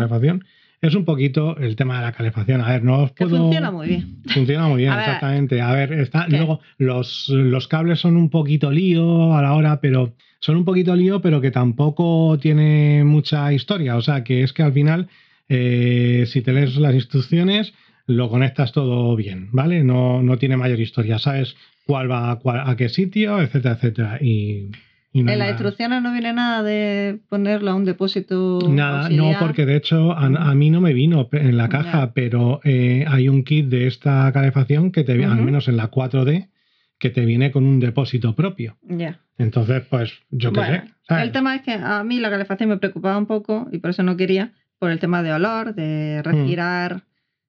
Es un poquito el tema de la calefacción. A ver, no os Que puedo... funciona muy bien. Funciona muy bien, A ver, exactamente. A ver, está, ¿qué? luego los, los cables son un poquito lío a la hora, pero son un poquito lío, pero que tampoco tiene mucha historia. O sea, que es que al final, eh, si te lees las instrucciones, lo conectas todo bien, ¿vale? No, no tiene mayor historia. Sabes cuál va a, cuál- a qué sitio, etcétera, etcétera. Y, y no En las instrucciones no viene nada de ponerlo a un depósito. Nada, no, porque de hecho a, a mí no me vino en la caja, pero eh, hay un kit de esta calefacción que te al menos en la 4D, que te viene con un depósito propio. Ya. Entonces, pues yo qué Bueno, sé. ¿sabes? El tema es que a mí la calefacción me preocupaba un poco y por eso no quería, por el tema de olor, de respirar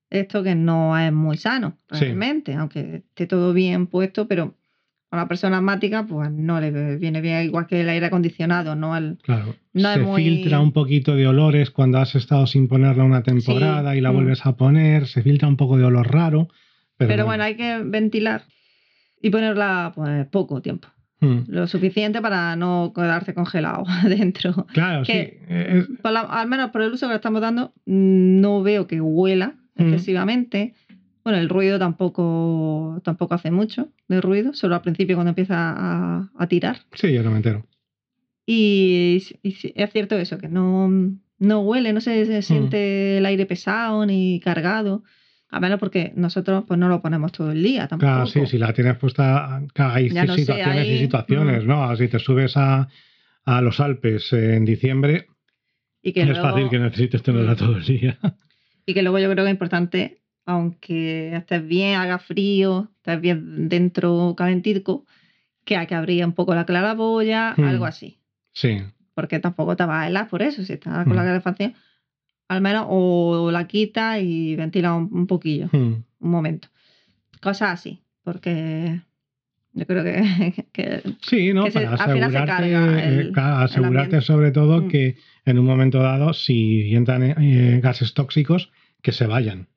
esto que no es muy sano Mm. Sí. realmente, aunque esté todo bien puesto, pero a una persona asmática pues no le viene bien igual que el aire acondicionado, no el... Claro, no es se muy- filtra un poquito de olores cuando has estado sin ponerla una temporada Sí, y la mm. vuelves a poner, se filtra un poco de olor raro. Pero, Pero bueno, hay que ventilar y ponerla pues poco tiempo, Mm. lo suficiente para no quedarse congelado adentro. Claro, sí. que- eh, Por la- al menos por el uso que le estamos dando, mm, no veo que huela Mm. excesivamente. Bueno, el ruido tampoco, tampoco hace mucho de ruido, solo al principio cuando empieza a, a tirar. sí, yo no me entero. Y, y es cierto eso, que no, no huele, no se, Mm. se siente el aire pesado ni cargado. A menos porque nosotros pues no lo ponemos todo el día tampoco. Claro, sí, si la tienes puesta, claro, hay no sé, situaciones y situaciones, mm. ¿no? Si te subes a, a los Alpes en diciembre, Y que es luego- fácil que necesites tenerla Mm. todo el día. Y que luego yo creo que es importante, aunque estés bien, haga frío, estés bien dentro calentico, que hay que abrir un poco la claraboya, Hmm. algo así. Sí, Porque tampoco te vas a helar por eso, si estás con la Hmm. calefacción. Al menos o la quita y ventila un, un poquillo, Mm. un momento. Cosas así, porque yo creo que, que- Sí, ¿no? Que se- Para al final se asegurarte, carga el- eh, claro, asegurarte sobre todo Mm. que en un momento dado, si entran eh, gases tóxicos, que se vayan.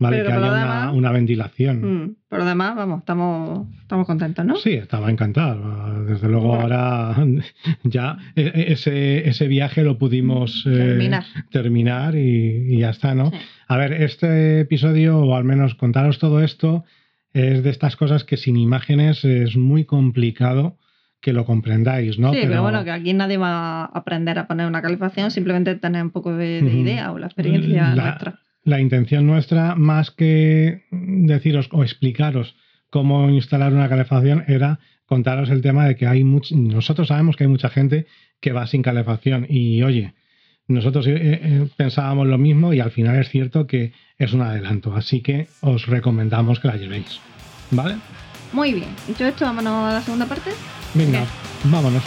¿Vale? Pero que haya una, demás- una ventilación. mm, por lo demás, vamos, estamos, estamos contentos, ¿no? Sí, estaba encantado. Desde luego Bueno. ahora ya e- e- ese, ese viaje lo pudimos eh, Terminar. terminar y, y ya está, ¿no? Sí. A ver, este episodio, o al menos contaros todo esto, es de estas cosas que sin imágenes es muy complicado que lo comprendáis, ¿no? sí, pero, bueno, que aquí nadie va a aprender a poner una calefacción, simplemente tener un poco de, de idea o la experiencia La- nuestra. La intención nuestra, más que deciros o explicaros cómo instalar una calefacción, era contaros el tema de que hay much- nosotros sabemos que hay mucha gente que va sin calefacción y oye, nosotros eh, eh, pensábamos lo mismo y al final es cierto que es un adelanto, así que os recomendamos que la llevéis, ¿vale? Muy bien, dicho esto, vámonos a la segunda parte. Venga, Ok. vámonos.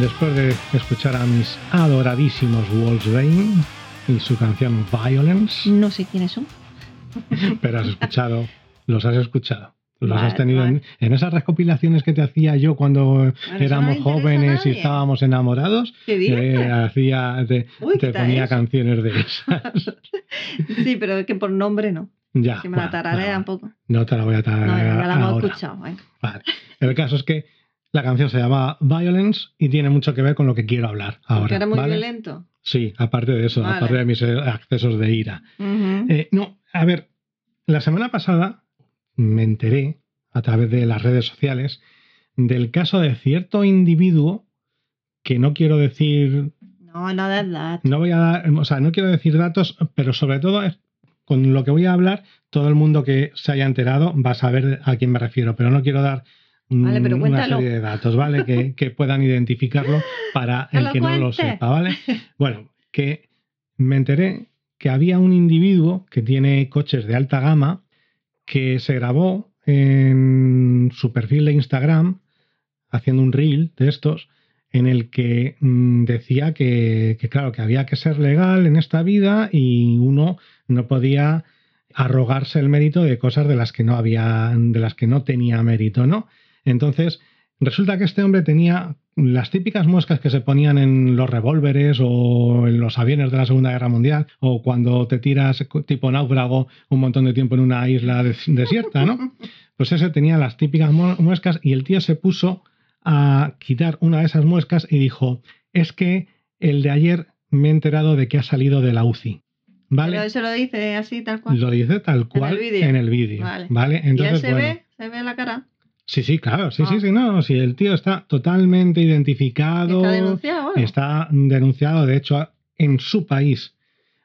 Después de escuchar a mis adoradísimos Wolfsbane y su canción Violence, No sé quiénes son. pero has escuchado, los has escuchado, Los Vale, has tenido en, vale. en esas recopilaciones que te hacía yo cuando no éramos jóvenes y estábamos enamorados. Eh, hacía, te, Uy, te quita ponía eso. canciones de esas. Sí, pero es que por nombre no. ya. Si me la tararé bueno, tampoco. No te la voy a No, tararear ya la hemos escuchado. venga. Vale. El caso es que la canción se llama Violence y tiene mucho que ver con lo que quiero hablar ahora. Porque era muy ¿vale? violento. Sí, aparte de eso, Vale. aparte de mis eh, accesos de ira. Eh, no, a ver, la semana pasada me enteré a través de las redes sociales del caso de cierto individuo que no quiero decir, No, no de edad. no voy a dar, o sea, no quiero decir datos, pero sobre todo con lo que voy a hablar, todo el mundo que se haya enterado va a saber a quién me refiero, pero no quiero dar Vale, pero una cuéntalo. serie de datos, ¿vale? Que, que puedan identificarlo para el que no lo sepa, ¿vale? Bueno, que me enteré que había un individuo que tiene coches de alta gama que se grabó en su perfil de Instagram haciendo un reel de estos en el que mm, decía que, que, claro, que había que ser legal en esta vida y uno no podía arrogarse el mérito de cosas de las que no había, de las que no tenía mérito, ¿no? Entonces, resulta que este hombre tenía las típicas moscas que se ponían en los revólveres o en los aviones de la Segunda Guerra Mundial o cuando te tiras tipo náufrago un montón de tiempo en una isla des- desierta, ¿no? Pues ese tenía las típicas mu- muescas y el tío se puso a quitar una de esas muescas y dijo, es que el de ayer me he enterado de que ha salido de la UCI. ¿Vale? Pero eso lo dice así, tal cual. Lo dice tal cual vídeo? en el vídeo. Vale. ¿Vale? ¿Y él Entonces, se bueno. ve? ¿Se ve la cara? Sí, sí, claro. Sí, sí, Ah. sí. No, si el tío está totalmente identificado. ¿Está denunciado? Bueno. Está denunciado, de hecho, en su país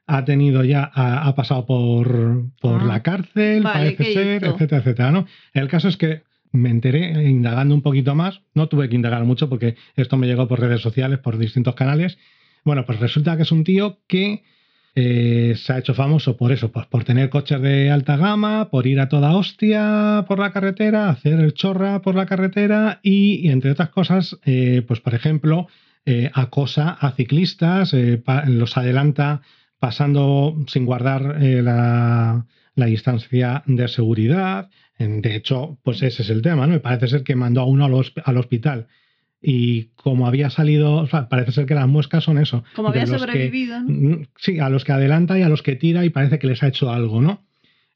ha tenido ya, ha, ha pasado por, por Ah. la cárcel, Vale, parece ¿qué ser, etcétera, etcétera, ¿no? El caso es que me enteré indagando un poquito más, no tuve que indagar mucho porque esto me llegó por redes sociales, por distintos canales. Bueno, pues resulta que es un tío que eh, se ha hecho famoso por eso, pues por tener coches de alta gama, por ir a toda hostia por la carretera, hacer el chorra por la carretera y, y, entre otras cosas, eh, pues por ejemplo, eh, acosa a ciclistas, eh, los adelanta pasando sin guardar eh, la, la distancia de seguridad. De hecho, pues ese es el tema, ¿no? Y parece ser que mandó a uno al, al hospital. Y como había salido, o sea, parece ser que las muescas son eso. Como había los que- sobrevivido, ¿no? Mm, Sí, a los que adelanta y a los que tira y parece que les ha hecho algo, ¿no?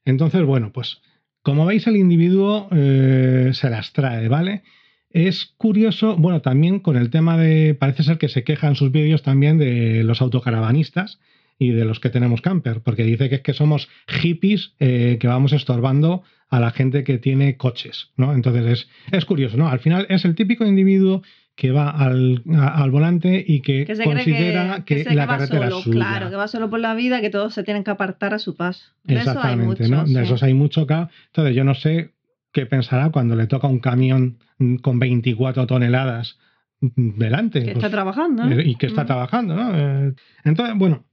Entonces, bueno, pues como veis el individuo eh, se las trae, ¿vale? Es curioso, bueno, también con el tema de, parece ser que se queja en sus vídeos también de los autocaravanistas y de los que tenemos camper, porque dice que es que somos hippies eh, que vamos estorbando a la gente que tiene coches, ¿no? Entonces es, es curioso, ¿no? Al final es el típico individuo que va al, a- al volante y que, considera que, que, la carretera solo, es suya. claro, que va solo por la vida, que todos se tienen que apartar a su paso. De eso hay Exactamente, mucho. ¿no? sí. De esos hay mucho acá. Entonces yo no sé qué pensará cuando le toca un camión con 24 toneladas delante. Que pues, está trabajando. ¿no? eh, y que está Mm. trabajando, ¿no? Eh, Entonces, bueno,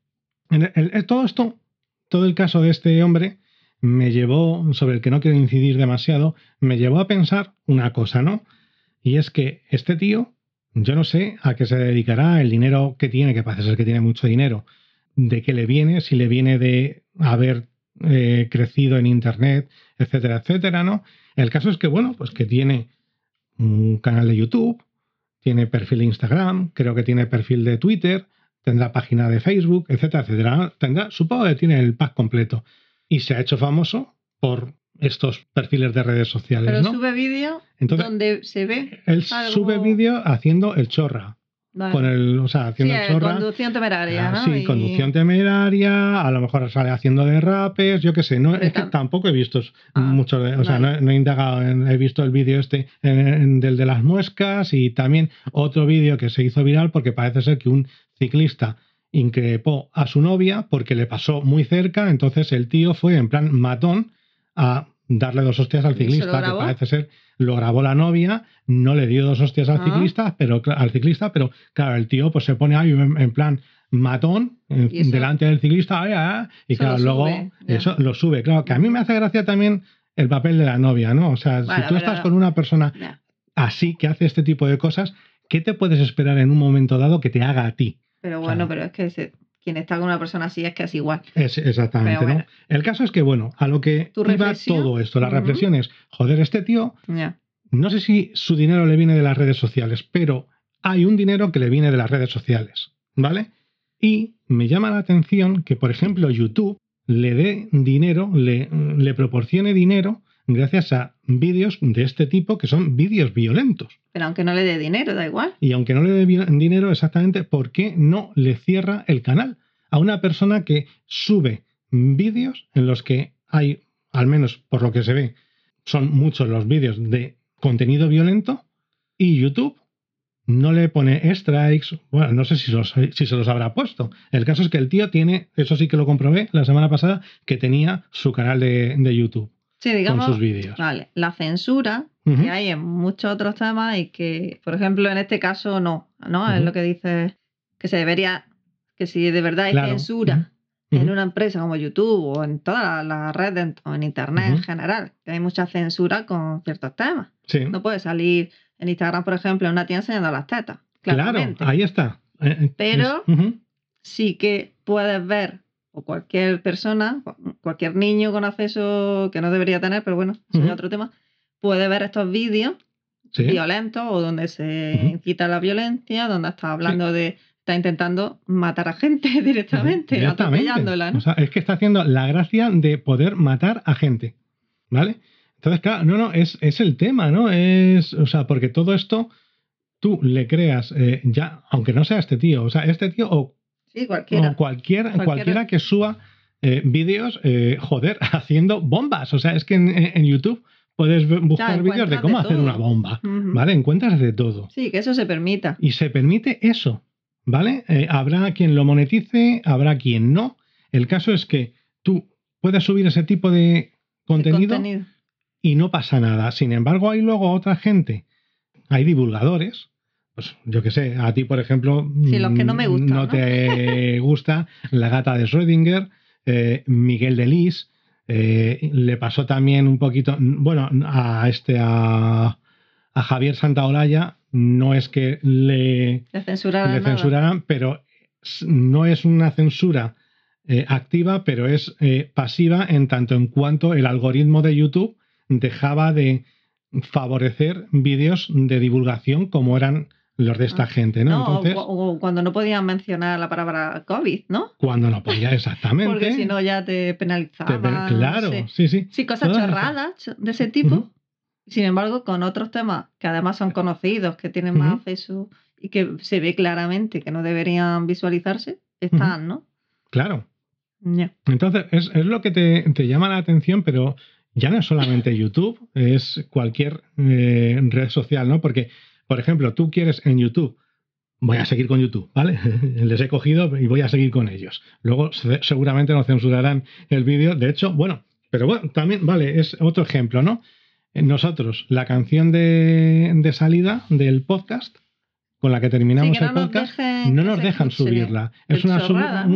en el- el- todo esto, todo el caso de este hombre me llevó, sobre el que no quiero incidir demasiado, me llevó a pensar una cosa, ¿no? Y es que este tío, yo no sé a qué se dedicará el dinero que tiene, que parece ser que tiene mucho dinero, de qué le viene, si le viene de haber eh, crecido en Internet, etcétera, etcétera, ¿no? El caso es que, bueno, pues que tiene un canal de YouTube, tiene perfil de Instagram, creo que tiene perfil de Twitter, tendrá página de Facebook, etcétera, etcétera. Tendrá, supongo que tiene el pack completo. Y se ha hecho famoso por estos perfiles de redes sociales, Pero ¿no? sube vídeo donde se ve. él algo- sube vídeo haciendo el chorra. Vale. Con el, o sea, sí, haciendo el chorra. conducción temeraria, Ah, ¿no? Sí, Y- conducción temeraria, a lo mejor sale haciendo derrapes, yo qué sé, no, Pero es que tam- tampoco he visto Ah, mucho, de- o sea, no, no he indagado, he visto el vídeo este en- en- del de las muescas y también otro vídeo que se hizo viral porque parece ser que un ciclista increpó a su novia porque le pasó muy cerca, entonces el tío fue en plan matón a darle dos hostias al ¿Y se lo ciclista, que parece ser lo grabó la novia, no le dio dos hostias al Ah. ciclista, pero al ciclista, pero claro, el tío pues se pone ahí en, en plan matón en- eso- delante del ciclista ay, ay, y Eso claro, luego sube, eso lo sube, claro, que a mí me hace gracia también el papel de la novia, ¿no? O sea, Bueno, si tú estás con una persona así que hace este tipo de cosas, ¿qué te puedes esperar en un momento dado que te haga a ti? Pero bueno, Claro. pero es que se- quien está con una persona así es que es igual. Es, exactamente, bueno. ¿no? El caso es que, bueno, a lo que iba reflexión. todo esto, la reflexión es, joder, este tío, no sé si su dinero le viene de las redes sociales, pero hay un dinero que le viene de las redes sociales, ¿vale? Y me llama la atención que, por ejemplo, YouTube le dé dinero, le, le proporcione dinero gracias a vídeos de este tipo que son vídeos violentos. Pero aunque no le dé dinero, da igual. Y aunque no le dé dinero exactamente, ¿por qué no le cierra el canal a una persona que sube vídeos en los que hay, al menos por lo que se ve, son muchos los vídeos de contenido violento y YouTube no le pone strikes, bueno, no sé si, los- si se los habrá puesto. El caso es que el tío tiene, eso sí que lo comprobé la semana pasada, que tenía su canal de, de YouTube Sí, digamos. con sus vídeos. Vale, la censura Ujú. que hay en muchos otros temas y que, por ejemplo, en este caso no, ¿no? Es lo que dice que se debería, que si de verdad hay Claro. censura en una empresa como YouTube o en toda la, la red en- o en Internet en general, que hay mucha censura con ciertos temas. Sí. No puede salir en Instagram, por ejemplo, en una tía enseñando las tetas. Claro, ahí está. Eh, eh, Pero- sí que puedes ver, o cualquier persona, cu- cualquier niño con acceso que no debería tener, pero bueno, es otro tema, puede ver estos vídeos Sí. violentos o donde se incita a la violencia, donde está hablando de, está intentando matar a gente directamente, Directamente. atropellándola, ¿no? O sea, es que está haciendo la gracia de poder matar a gente. ¿Vale? Entonces, claro, no, no, es, es el tema, ¿no? Es, o sea, porque todo esto tú le creas, eh, ya, aunque no sea este tío, o sea, este tío o, sí, cualquiera. cualquier, Cualquiera. cualquiera que suba eh, vídeos, eh, joder, haciendo bombas. O sea, es que en, en YouTube puedes buscar vídeos de cómo de hacer una bomba. ¿Vale? Encuentras de todo. Sí, que eso se permita. Y se permite eso, ¿vale? Eh, habrá quien lo monetice, habrá quien no. El caso es que tú puedes subir ese tipo de contenido. y no pasa nada. Sin embargo, hay luego otra gente, hay divulgadores. Pues yo que sé, a ti, por ejemplo, Sí, los que no me gustan, no ¿no? te gusta la gata de Schrödinger, eh, Miguel de Lis, eh, le pasó también un poquito, bueno, a este, a, a Javier Santaolalla, no es que le, De censurar a le censuraran, pero no es una censura eh, activa, pero es pasiva en tanto en cuanto el algoritmo de YouTube dejaba de favorecer vídeos de divulgación como eran los de esta Ah, gente, ¿no? No, Entonces, o, o cuando no podían mencionar la palabra COVID, ¿no? cuando no podía exactamente. Porque si no ya te te penalizaban. no claro, sé. sí, sí. Sí, cosas Todas chorradas de ese tipo. Sin embargo, con otros temas que además son conocidos, que tienen más acceso y que se ve claramente que no deberían visualizarse, están, ¿no? Claro. Entonces, es, es lo que te, te llama la atención, pero ya no es solamente YouTube, es cualquier eh, red social, ¿no? Porque, por ejemplo, tú quieres en YouTube, voy a seguir con YouTube, ¿vale? Les he cogido y voy a seguir con ellos. Luego se- seguramente nos censurarán el vídeo. De hecho, bueno, pero bueno, también, vale, es otro ejemplo, ¿no? Eh, Nosotros, la canción de, de salida del podcast, con la que terminamos Sí, que no el podcast, no nos dejan subirla. Es una,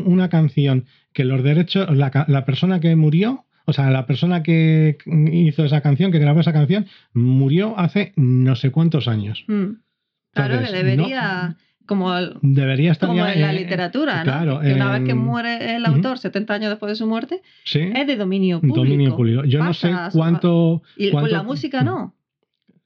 una canción que los derechos, la, la persona que murió, o sea, la persona que hizo esa canción, que grabó esa canción, murió hace no sé cuántos años. Mm. Claro, Entonces, que debería, como, el- Debería estar como ya, en la eh, literatura, ¿no? claro, que una vez que muere el autor, 70 años después de su muerte, Sí, es de dominio público. dominio público. Yo no sé cuánto. Y con la música no.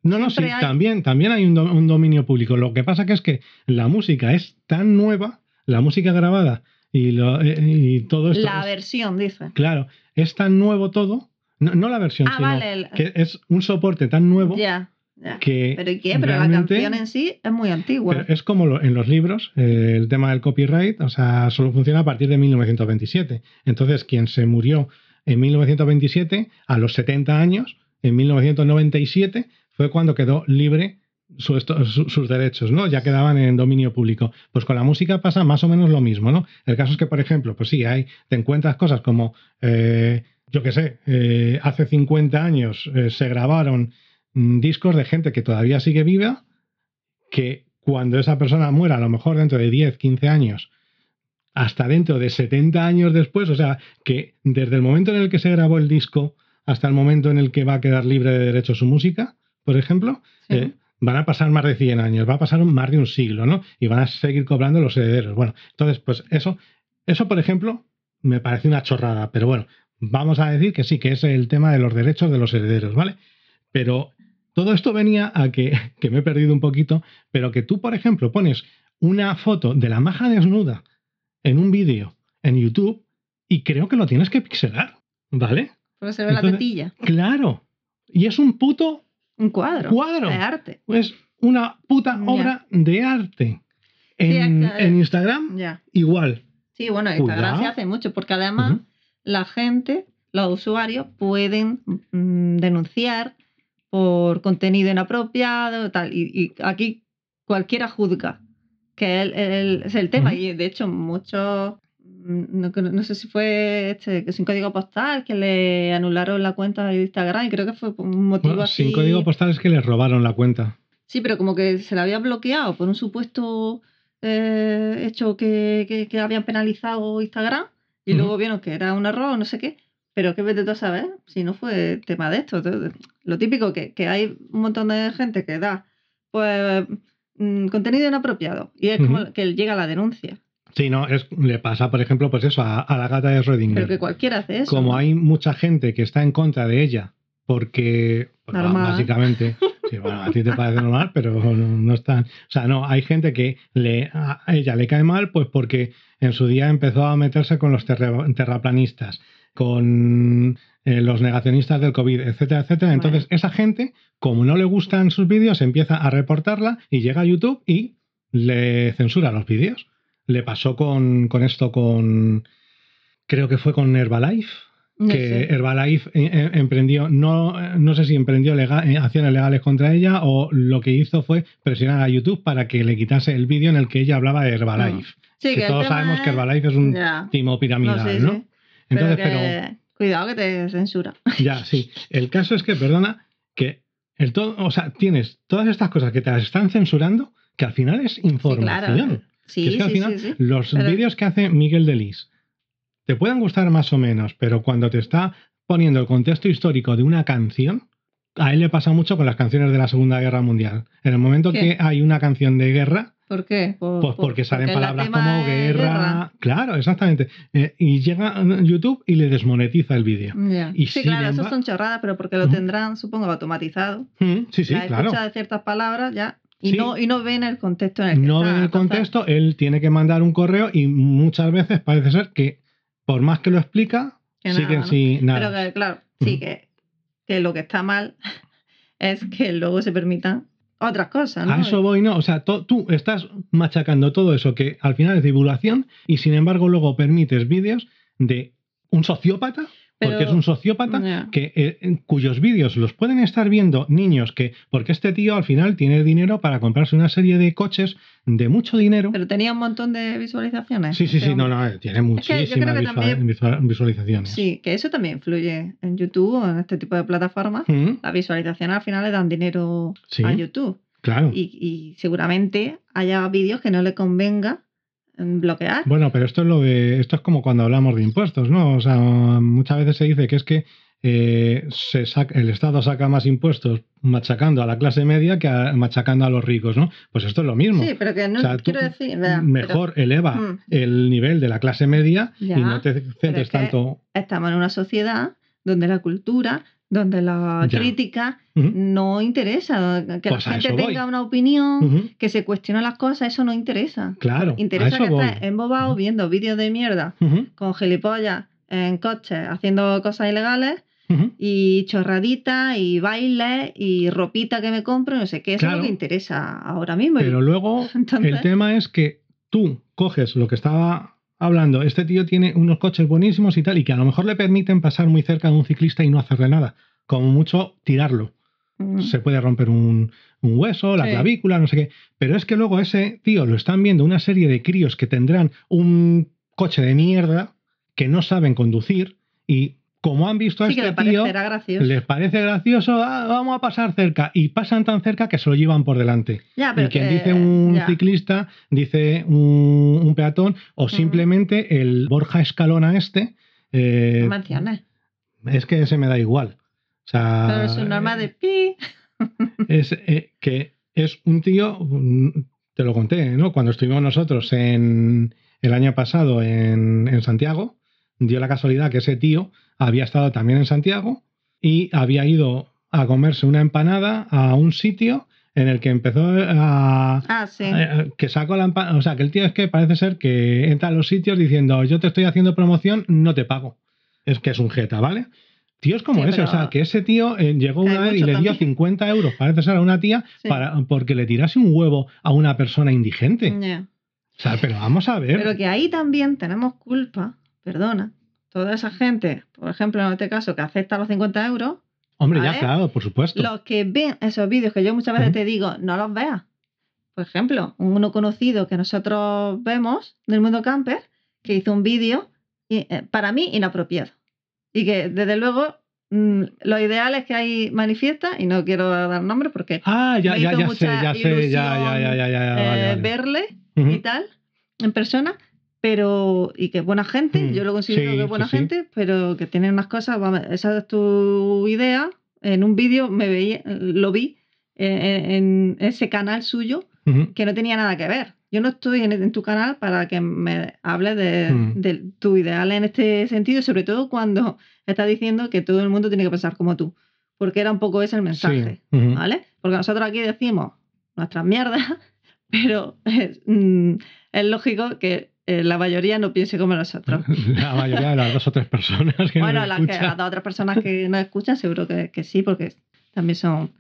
No, no, sí, hay- también, también hay un, do- un dominio público. Lo que pasa que es que la música es tan nueva, la música grabada y, lo- eh, y todo esto. La es- versión, dice. Claro, es tan nuevo todo. No, no la versión, Ah, sino vale. el- que es un soporte tan nuevo Ya, ya. que. ¿Pero y qué? Pero la canción en sí es muy antigua. pero es como lo- en los libros, eh, el tema del copyright, o sea, solo funciona a partir de 1927. Entonces, quien se murió en 1927, a los 70 años, en 1997, fue cuando quedó libre su- esto- su- sus derechos, ¿no? Ya quedaban en dominio público. Pues con la música pasa más o menos lo mismo, ¿no? El caso es que, por ejemplo, pues sí, hay, te encuentras cosas como, eh, yo qué sé, eh, hace 50 años eh, se grabaron mm, discos de gente que todavía sigue viva, que cuando esa persona muera, a lo mejor dentro de 10, 15 años, hasta dentro de 70 años después, o sea, que desde el momento en el que se grabó el disco hasta el momento en el que va a quedar libre de derecho su música, por ejemplo, Sí. eh, van a pasar más de 100 años, va a pasar más de un siglo, ¿no? Y van a seguir cobrando los herederos. Bueno, entonces, pues eso Eso, por ejemplo, me parece una chorrada, pero bueno, vamos a decir que sí, que es el tema de los derechos de los herederos, ¿vale? Pero todo esto venía a que, que me he perdido un poquito, pero que tú, por ejemplo, pones una foto de la maja desnuda en un vídeo en YouTube y creo que lo tienes que pixelar, ¿vale? Porque se ve la tetilla. Claro. Y es un puto Un cuadro. cuadro. De arte. Es una puta obra de arte. En, en Instagram, igual. Sí, bueno, Instagram Cuidado. se hace mucho, porque además la gente, los usuarios, pueden mm, denunciar por contenido inapropiado tal. Y, y aquí cualquiera juzga, que el- el- es el tema. Y de hecho, muchos. No, creo- no sé si fue este, que sin código postal que le anularon la cuenta de Instagram y creo que fue por un motivo Bueno, así. sin código postal es que les robaron la cuenta. Sí, pero como que se la había bloqueado por un supuesto eh, hecho que, que, que habían penalizado Instagram y luego vieron que era un error, no sé qué. Pero qué vete tú a saber si no fue tema de esto. Lo típico que, que hay un montón de gente que da pues mm, contenido inapropiado y es como que llega la denuncia. Sí, no, es, le pasa, por ejemplo, pues eso, a, a la gata de Schrödinger. Pero que cualquiera hace eso. Como ¿no? hay mucha gente que está en contra de ella, porque pues, básicamente, sí, bueno, a ti te parece normal, pero no, no están. O sea, no, hay gente que le, a ella le cae mal, pues porque en su día empezó a meterse con los terra- terraplanistas, con eh, los negacionistas del COVID, etcétera, etcétera. Entonces, esa gente, como no le gustan sus vídeos, empieza a reportarla y llega a YouTube y le censura los vídeos. Le pasó con, con esto, con. Creo que fue con Herbalife No que sé. Herbalife eh, eh, emprendió, no, no sé si emprendió lega- eh, acciones legales contra ella o lo que hizo fue presionar a YouTube para que le quitase el vídeo en el que ella hablaba de Herbalife. Sí, que todos sabemos que Herbalife es un Ya. timo piramidal, No, ¿no? sí. Entonces, pero Cuidado que te censura. ya, sí. El caso es que, perdona, que el todo, o sea, tienes todas estas cosas que te las están censurando, que al final es información. Sí, Que es que al sí, final sí, sí. los Pero- vídeos que hace Miguel Delis te pueden gustar más o menos, pero cuando te está poniendo el contexto histórico de una canción, a él le pasa mucho con las canciones de la Segunda Guerra Mundial. En el momento ¿Qué? que hay una canción de guerra, ¿Por qué? Por- pues por- porque salen palabras como guerra. Claro, exactamente. Eh, y llega YouTube y le desmonetiza el vídeo. Y sí, claro, eso son chorradas, pero porque lo tendrán, supongo, automatizado. Mm, sí, sí, la claro. escucha de ciertas palabras ya. Y, Sí. no, y no ven el contexto en el que No está. ven el contexto, él tiene que mandar un correo y muchas veces parece ser que, por más que lo explica, Que siguen sin nada. Pero que, claro, sí, que, que lo que está mal es que luego se permitan otras cosas, ¿no? A eso voy, ¿no? O sea, tú estás machacando todo eso que al final es divulgación y sin embargo luego permites vídeos de un sociópata, porque es un sociópata, que, eh, cuyos vídeos los pueden estar viendo niños que, porque este tío al final tiene dinero para comprarse una serie de coches de mucho dinero. Pero tenía un montón de visualizaciones. sí, sí, este sí, no, hombre. no, eh, tiene muchísimas creo que visual- también- visual- visualizaciones. Sí, que eso también influye en YouTube o en este tipo de plataformas. Mm, Las visualizaciones al final le dan dinero Sí. a YouTube. claro. Y, y seguramente haya vídeos que no le convenga bloquear. Bueno, pero esto es lo de. Esto es como cuando hablamos de impuestos, ¿no? O sea, muchas veces se dice que es que eh, se saca- el Estado saca más impuestos machacando a la clase media que a- machacando a los ricos, ¿no? Pues esto es lo mismo. sí, pero que no O sea, quiero decir. mejor eleva Mm. el nivel de la clase media Ya, y no te centres tanto. estamos en una sociedad donde la cultura, donde la Ya. crítica no interesa. Que Pues la gente eso voy. tenga una opinión, que se cuestione las cosas, eso no interesa. Claro, Interesa que voy. estés embobado viendo vídeos de mierda con gilipollas en coches haciendo cosas ilegales y chorraditas y bailes y ropita que me compro, no sé qué, eso es Claro. lo que interesa ahora mismo. Pero luego Entonces- el tema es que tú coges lo que estaba hablando, este tío tiene unos coches buenísimos y tal, y que a lo mejor le permiten pasar muy cerca de un ciclista y no hacerle nada. Como mucho tirarlo. Mm. Se puede romper un, un hueso, la Sí. clavícula, no sé qué. Pero es que luego ese tío lo están viendo una serie de críos que tendrán un coche de mierda que no saben conducir y como han visto a Sí, este le tío, gracioso. les parece gracioso, "Ah, vamos a pasar cerca y pasan tan cerca que se lo llevan por delante. Ya, pero Y quien que- dice un ya. ciclista, dice un, un peatón, o simplemente el Borja Escalona este, eh, No menciones. es que ese me da igual. O sea, Pero es un norma de pi. es eh, que es un tío, mm, te lo conté, ¿no? Cuando estuvimos nosotros en, el año pasado en, en Santiago, dio la casualidad que ese tío había estado también en Santiago y había ido a comerse una empanada a un sitio en el que empezó a... Ah, sí. que sacó la empanada, o sea, que el tío es que parece ser que entra a los sitios diciendo yo te estoy haciendo promoción, no te pago. Es que es un jeta, ¿vale? Tíos como Sí, ese, o sea, que ese tío eh, llegó una vez y le dio también. 50 euros, parece ser a una tía, Sí. para, porque le tirase un huevo a una persona indigente. Ya. O sea, pero vamos a ver. Pero que ahí también tenemos culpa, perdona, toda esa gente, por ejemplo, en este caso, que acepta los 50 euros, Hombre, ya claro, por supuesto. los que ven esos vídeos que yo muchas veces te digo, no los veas. Por ejemplo, uno conocido que nosotros vemos del mundo camper, que hizo un vídeo, eh, para mí, inapropiado. Y que, desde luego, mm, lo ideal es que hay manifiesta, y no quiero dar nombres porque Ah, ya, me ya, hizo ya sé, mucha ya sé, ya, ya, ilusión, ya, ya, ya, eh, verle y tal en persona, pero y que es buena gente, Mm, yo lo considero sí, que es buena sí, sí. gente, pero que tiene unas cosas, vamos, esa es tu idea. En un vídeo me veía, lo vi eh, en, en ese canal suyo que no tenía nada que ver. Yo no estoy en, en tu canal para que me hables de, Mm. de tu ideal en este sentido, sobre todo cuando estás diciendo que todo el mundo tiene que pensar como tú, porque era un poco ese el mensaje. ¿vale? Porque nosotros aquí decimos nuestras mierdas, pero es, mm, es lógico que eh, la mayoría no piense como nosotros. La mayoría de las dos o tres personas que bueno, nos las, que, las dos otras personas que nos escuchan seguro que, que sí, porque también son,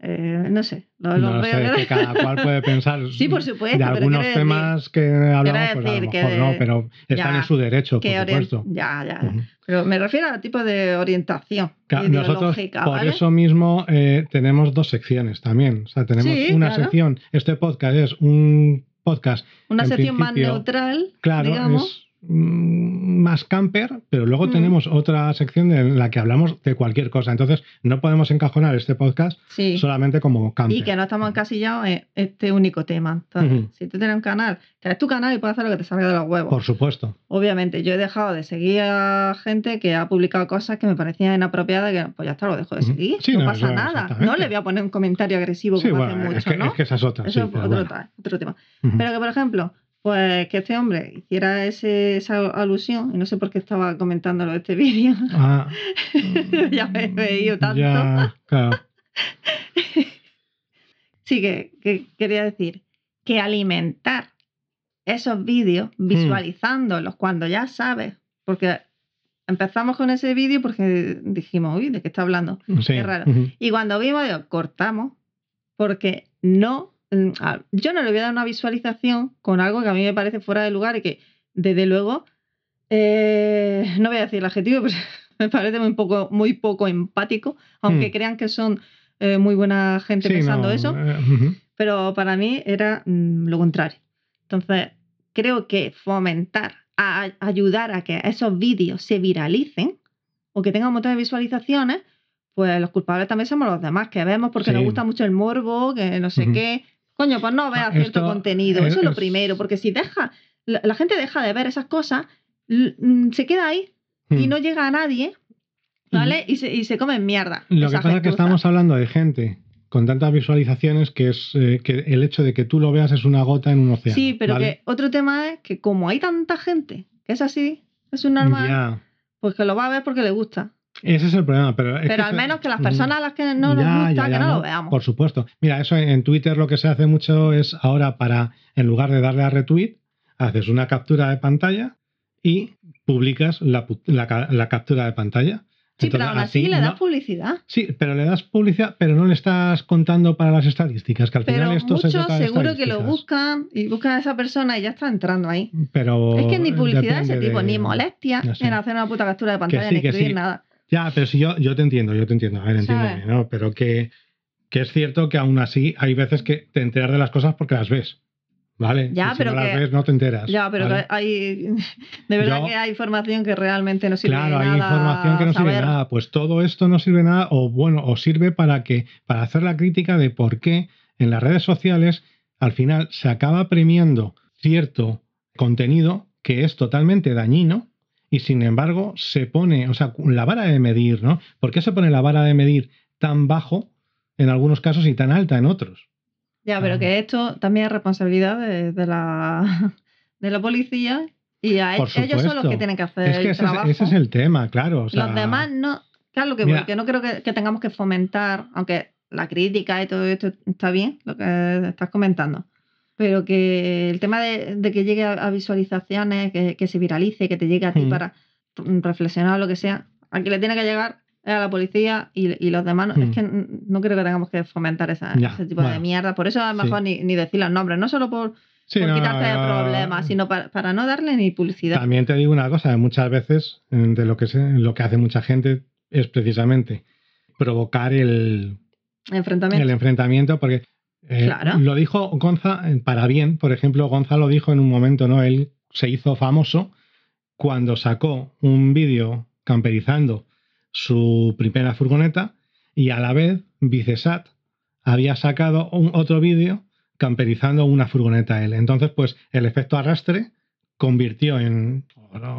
eh, no sé, los, los No sé, que- que cada cual puede pensar Sí, por supuesto, de algunos decir- temas que hablamos, pues a lo mejor que- no, pero están ya, en su derecho, por supuesto. Ya, ya. Pero me refiero al tipo de orientación Claro, Nosotros, por ¿vale? eso mismo, eh, tenemos dos secciones también. O sea, tenemos Sí, una claro. sección, este podcast es un podcast, Una en sección más neutral, claro, digamos. es más camper, pero luego Mm. tenemos otra sección en la que hablamos de cualquier cosa. Entonces, no podemos encajonar este podcast Sí. solamente como camper. Y que no estamos encasillados en este único tema. Entonces, si tú tienes un canal, que es tu canal y puedes hacer lo que te salga de los huevos. Por supuesto. Obviamente, yo he dejado de seguir a gente que ha publicado cosas que me parecían inapropiadas, que pues ya está, lo dejo de seguir. Sí, no, no, pasa nada. exactamente. No le voy a poner pues que este hombre hiciera ese, esa alusión, y no sé por qué estaba comentándolo este vídeo, Ah, ya me he reído tanto. Ya, claro. Sí, que, que quería decir que alimentar esos vídeos Hmm. visualizándolos cuando ya sabes, porque empezamos con ese vídeo porque dijimos, uy, ¿de qué está hablando? Sí. Qué raro. Y cuando vimos, cortamos, porque no, yo no le voy a dar una visualización con algo que a mí me parece fuera de lugar y que, desde luego, eh, no voy a decir el adjetivo, pero me parece muy poco, muy poco empático, aunque Hmm. crean que son eh, muy buena gente Sí, pensando no, eso, eh, pero para mí era mm, lo contrario. Entonces, creo que fomentar, a, a- ayudar a que esos vídeos se viralicen o que tengan un montón de visualizaciones, pues los culpables también somos los demás, que vemos porque Sí. nos gusta mucho el morbo, que no sé qué. Coño, pues no veas Ah, cierto esto contenido. es- Eso es lo primero, porque si deja, la, la gente deja de ver esas cosas, mm, se queda ahí y Mm. no llega a nadie, ¿vale? Y se, y se comen mierda. Lo que pasa es que estamos hablando de gente con tantas visualizaciones que es eh, que el hecho de que tú lo veas es una gota en un océano. Sí, pero ¿vale? que otro tema es que como hay tanta gente que es así, es un normal, pues que lo va a ver porque le gusta. Ese es el problema, pero... Pero al menos que las Mm. personas a las que no nos Ya, gusta, ya, ya, que no, lo veamos. Por supuesto. Mira, eso en en Twitter lo que se hace mucho es ahora para, en lugar de darle a retweet, haces una captura de pantalla y publicas la, la ca- la captura de pantalla. sí, pero aún así le das no- publicidad. Sí, pero le das publicidad, pero no le estás contando para las estadísticas, que al Pero final esto se muchos trata de seguro que lo buscan y buscan a esa persona y ya está entrando ahí. Pero es que ni publicidad de ese tipo, de- ni molestia no sé. en hacer una puta captura de pantalla, sí, ni escribir sí. nada. Ya, pero si yo, yo te entiendo, yo te entiendo, a ver, entiéndeme, ¿no? Pero que, que es cierto que aún así hay veces que te enteras de las cosas porque las ves, ¿vale? Ya, si pero no las que- ves no te enteras. Ya, pero ¿vale? que hay. De verdad Yo- que hay información que realmente no sirve Claro, de hay nada. información que no sirve de nada. Pues todo esto no sirve de nada, o bueno, o sirve para que, para hacer la crítica de por qué en las redes sociales al final se acaba premiando cierto contenido que es totalmente dañino y sin embargo se pone, o sea, la vara de medir, ¿no? ¿Por qué se pone la vara de medir tan bajo en algunos casos y tan alta en otros? Ya, pero Ah. que esto también es responsabilidad de, de la, de la policía y a Por ellos son los que tienen que hacer Es que el ese es, trabajo. ese es el tema, claro. o sea, Los demás no. Claro, lo que, Mira. voy, que no creo que, que tengamos que fomentar, aunque la crítica y todo esto está bien, lo que estás comentando. Pero que el tema de, de que llegue a, a visualizaciones, que, que se viralice, que te llegue a ti Mm. para mm, reflexionar o lo que sea, al que le tiene que llegar es a la policía y, y los demás. no- Mm. Es que n- no creo que tengamos que fomentar esa- Ya, ese tipo de mierda. Por eso es Sí. mejor ni, ni decir los nombres, no solo por, sí, por no, quitarte de problemas, sino para, para no darle ni publicidad. También te digo una cosa, muchas veces eh, de lo que, se- lo que hace mucha gente es precisamente provocar el, Enfrentamiento. el enfrentamiento, porque eh, Claro. lo dijo Gonza eh, para bien, por ejemplo, Gonza lo dijo en un momento, ¿no? Él se hizo famoso cuando sacó un vídeo camperizando su primera furgoneta y a la vez Vicesat había sacado un, otro vídeo camperizando una furgoneta él. Entonces, pues el efecto arrastre convirtió en,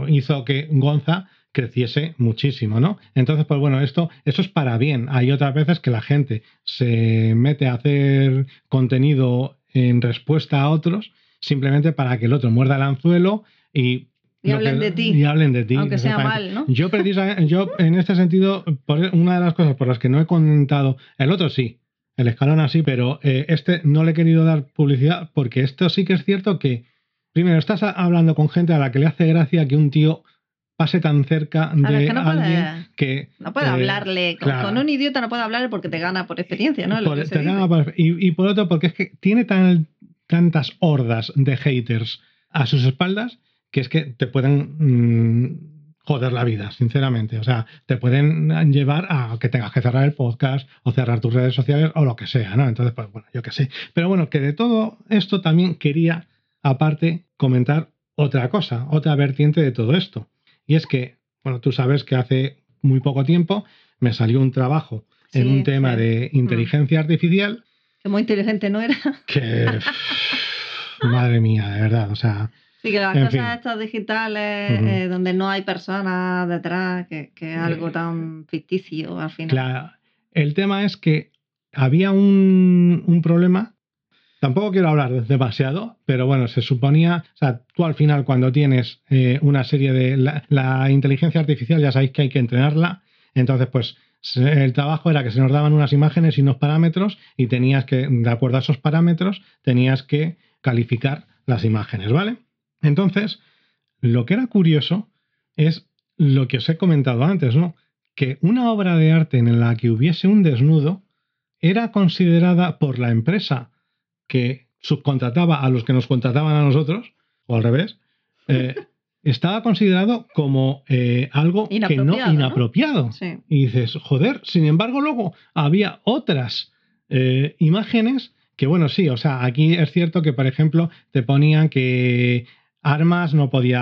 hizo que Gonza creciese muchísimo, ¿no? Entonces, pues bueno, esto, eso es para bien. Hay otras veces que la gente se mete a hacer contenido en respuesta a otros simplemente para que el otro muerda el anzuelo y hablen que- de ti. Y hablen de ti. Aunque sea mal, ¿no? Yo precisamente, yo en este sentido, por una de las cosas por las que no he comentado, el otro sí, el escalón así, pero eh, este no le he querido dar publicidad porque esto sí que es cierto que, primero, estás hablando con gente a la que le hace gracia que un tío pase tan cerca de Claro, es que no puede- alguien que... No puede eh, hablarle. Con, claro. con un idiota no puede hablarle porque te gana por experiencia, ¿no? Lo por- que se te dice. gana por- y, y por otro, porque es que tiene tan, tantas hordas de haters a sus espaldas que es que te pueden mm, joder la vida, sinceramente. O sea, te pueden llevar a que tengas que cerrar el podcast o cerrar tus redes sociales o lo que sea, ¿no? Entonces, pues bueno, yo qué sé. Pero bueno, que de todo esto también quería, aparte, comentar otra cosa, otra vertiente de todo esto. Y es que, bueno, tú sabes que hace muy poco tiempo me salió un trabajo en Sí, un tema sí. de inteligencia artificial Que muy inteligente no era. que, madre mía, de verdad, o sea, Sí, que las En cosas fin. estas digitales, Ujú. eh, donde no hay personas detrás, que, que es algo Eh, tan ficticio al final. Claro. El tema es que había un, un problema. Tampoco quiero hablar demasiado, pero bueno, se suponía, o sea, tú al final cuando tienes eh, una serie de... La, la inteligencia artificial ya sabéis que hay que entrenarla, entonces pues el trabajo era que se nos daban unas imágenes y unos parámetros y tenías que, de acuerdo a esos parámetros, tenías que calificar las imágenes, ¿vale? Entonces, lo que era curioso es lo que os he comentado antes, ¿no? que una obra de arte en la que hubiese un desnudo era considerada por la empresa que subcontrataba a los que nos contrataban a nosotros, o al revés, eh, estaba considerado como eh, algo que no Inapropiado, ¿no? inapropiado. Sí. Y dices, joder, sin embargo, luego había otras eh, imágenes que, bueno, sí, o sea, aquí es cierto que, por ejemplo, te ponían que armas no podía,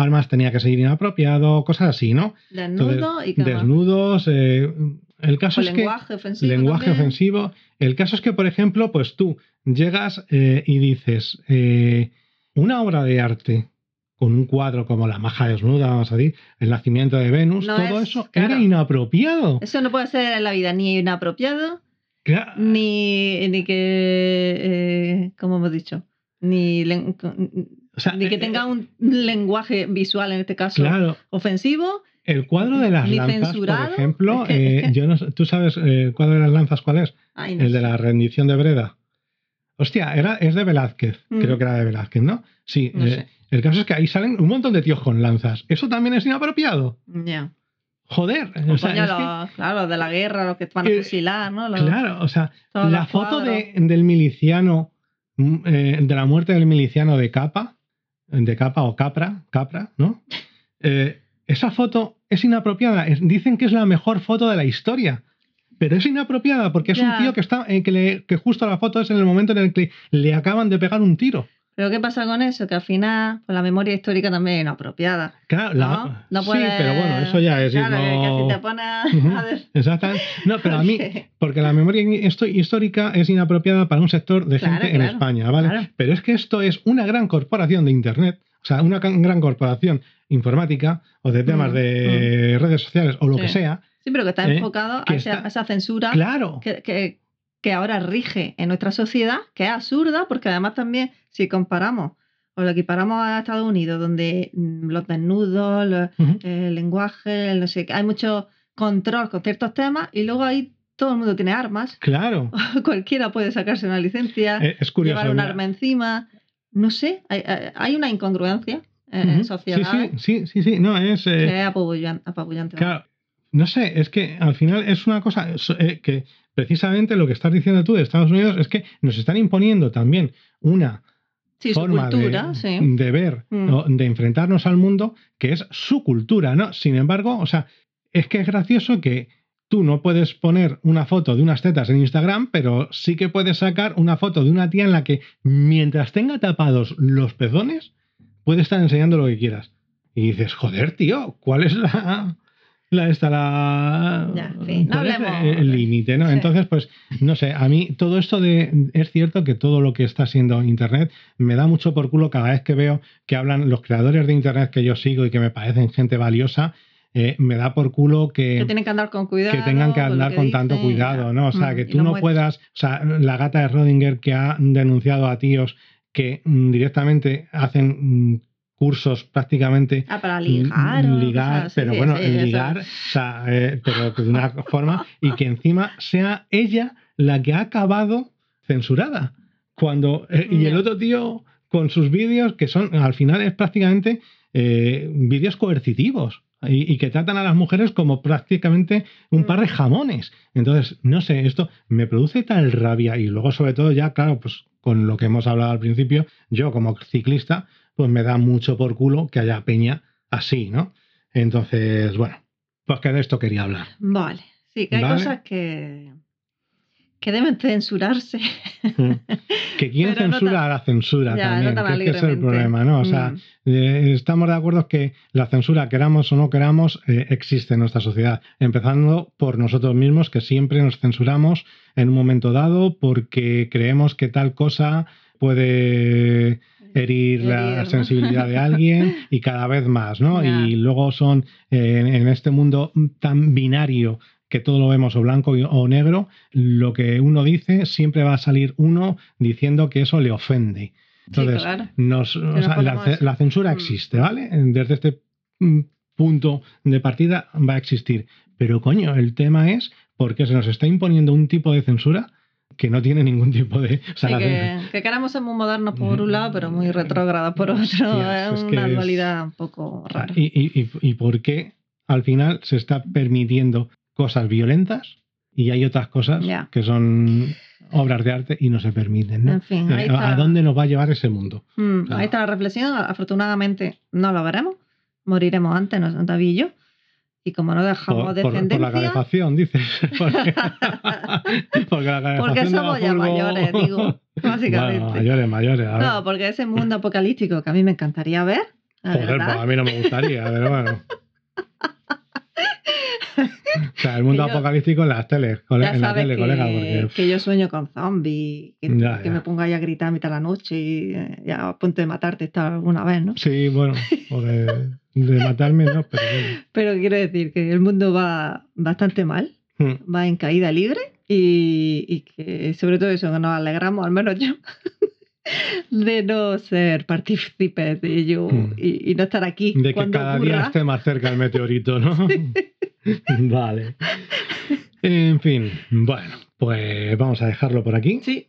armas tenía que seguir inapropiado, cosas así, ¿no? Desnudo Entonces, y que desnudos, eh, el caso o es que lenguaje ofensivo. lenguaje también. ofensivo. El caso es que, por ejemplo, pues tú llegas eh, y dices, eh, una obra de arte con un cuadro como La maja desnuda, vamos a decir, El nacimiento de Venus, No todo es- eso claro. era inapropiado. Eso no puede ser en la vida ni inapropiado, ni, ni que. ¿Cómo hemos dicho? Ni, o sea, ni que eh, tenga un lenguaje visual, en este caso, Claro, ofensivo. el cuadro de las lanzas, por ejemplo, eh, yo no ¿tú sabes eh, el cuadro de las lanzas cuál es? Ay, no El de la rendición de Breda. Hostia, era, es de Velázquez. Mm. Creo que era de Velázquez, ¿no? Sí. No eh, sé. El caso es que ahí salen un montón de tíos con lanzas. Eso también es inapropiado. Ya. Joder. O sea, que- los, claro, de la guerra, los que van a Eh, fusilar, ¿no? Los- claro, o sea, la foto de, del miliciano, mm, eh, de la muerte del miliciano de capa, de capa o capra, capra, ¿no? Eh, esa foto es inapropiada. Dicen que es la mejor foto de la historia. Pero es inapropiada porque es un tío que está eh, que, le- que justo la foto es en el momento en el que le acaban de pegar un tiro. Pero ¿qué pasa con eso? Que al final, pues la memoria histórica también es inapropiada. Claro, ¿no? la- No sí, pero bueno, eso ya es Claro, que- que si te pones a- Exactamente. No, pero a mí, porque la memoria histórica es inapropiada para un sector de Claro, gente en claro, España, ¿vale? Pero es que esto es una gran corporación de Internet, o sea, una gran corporación informática o de temas de redes sociales o lo Sí. que sea. Sí, pero que está Eh, enfocado a esa, está- a esa censura Claro. que, que- que ahora rige en nuestra sociedad, que es absurda, porque además también, si comparamos o lo equiparamos a Estados Unidos, donde mm, los desnudos, los- el lenguaje, el no sé qué, hay mucho control con ciertos temas y luego ahí todo el mundo tiene armas. Claro. Cualquiera puede sacarse una licencia, Eh, Es curioso. llevar un arma encima. No sé, hay, una incongruencia en, en Sí, sociedades sí, sí, sí, sí. No, es. eh, que es apabullan- apabullante. Claro, no sé, es que al final es una cosa eh, que precisamente lo que estás diciendo tú de Estados Unidos es que nos están imponiendo también una sí, forma cultura, de, sí. de ver, Mm. de enfrentarnos al mundo, que es su cultura, ¿no? Sin embargo, o sea, es que es gracioso que tú no puedes poner una foto de unas tetas en Instagram, pero sí que puedes sacar una foto de una tía en la que mientras tenga tapados los pezones, puede estar enseñando lo que quieras. Y dices, joder, tío, ¿cuál es la... La esta, la... Ya, en fin, no ¿cuál es hablemos- el límite, ¿no? Sí. Entonces, pues, no sé, a mí todo esto de... Es cierto que todo lo que está siendo Internet me da mucho por culo cada vez que veo que hablan los creadores de Internet que yo sigo y que me parecen gente valiosa, eh, me da por culo que, que tienen que andar con cuidado. que tengan que con andar tanto cuidado. ¿no? O sea, Mm, que tú no puedas, o sea, la gata de Rodinger que ha denunciado a tíos que mm, directamente hacen mm, cursos prácticamente Ah, para ligar. mm, o ligar, pero sí, bueno, sí, eso. ligar, o sea, eh, pero de una forma y que encima sea ella la que ha acabado censurada. Cuando eh, y el otro tío con sus vídeos que son al final es prácticamente eh, vídeos coercitivos y, y que tratan a las mujeres como prácticamente un par de Mm. jamones. Entonces, no sé, esto me produce tal rabia y luego sobre todo ya, claro, pues con lo que hemos hablado al principio, yo como ciclista, pues me da mucho por culo que haya peña así, ¿no? Entonces, bueno, pues que de esto quería hablar. Vale. Sí, que hay Vale. cosas que, que deben censurarse. Que quién Pero no censura a la censura Ya, también, no que es que el problema, ¿no? O sea, Mm. eh, estamos de acuerdo que la censura, queramos o no queramos, eh, existe en nuestra sociedad, empezando por nosotros mismos, que siempre nos censuramos en un momento dado porque creemos que tal cosa puede herir la sensibilidad de alguien y cada vez más, ¿no? Y luego son eh, en, este mundo tan binario que todo lo vemos o blanco o negro, lo que uno dice siempre va a salir uno diciendo que eso le ofende. Entonces, sí, claro. nos, o nos sea, la, la censura Mm. existe, ¿vale? Desde este mm, punto de partida va a existir. Pero coño, el tema es porque se nos está imponiendo un tipo de censura que no tiene ningún tipo de... O sea, Sí, la que, que queramos ser muy modernos por un lado, pero muy retrógradas por otro. Es una es- dualidad un poco rara. y, y, y, y por qué al final se está permitiendo cosas violentas y hay otras cosas que son obras de arte y no se permiten. ¿no? En fin, ahí Eh, ¿A dónde nos va a llevar ese mundo? Mm. Ahí está la reflexión. Afortunadamente no lo veremos. Moriremos antes, no David y yo. Y como no dejamos Por, por- por la descendencia, calefacción, dices. Porque, porque la calefacción porque somos ya mayores, digo, básicamente. Bueno, mayores, mayores. a ver. no, porque ese mundo apocalíptico que a mí me encantaría ver. Joder, pues a mí no me gustaría, pero bueno. O sea, el mundo apocalíptico en las teles, cole- ya en la tele, que, colega, porque que yo sueño con zombies, que, Ya, que ya. me ponga ahí a gritar a mitad de la noche y eh, ya a punto de matarte está alguna vez, ¿no? sí, bueno, o de, de matarme, no, pero Pero quiero decir que el mundo va bastante mal, bueno. va en caída libre y, y que sobre todo eso, que nos alegramos, al menos yo, de no ser partícipes de ello Mm. y, y no estar aquí De que cada día esté más cerca el meteorito, ¿no? vale. En fin, bueno, pues vamos a dejarlo por aquí. Sí,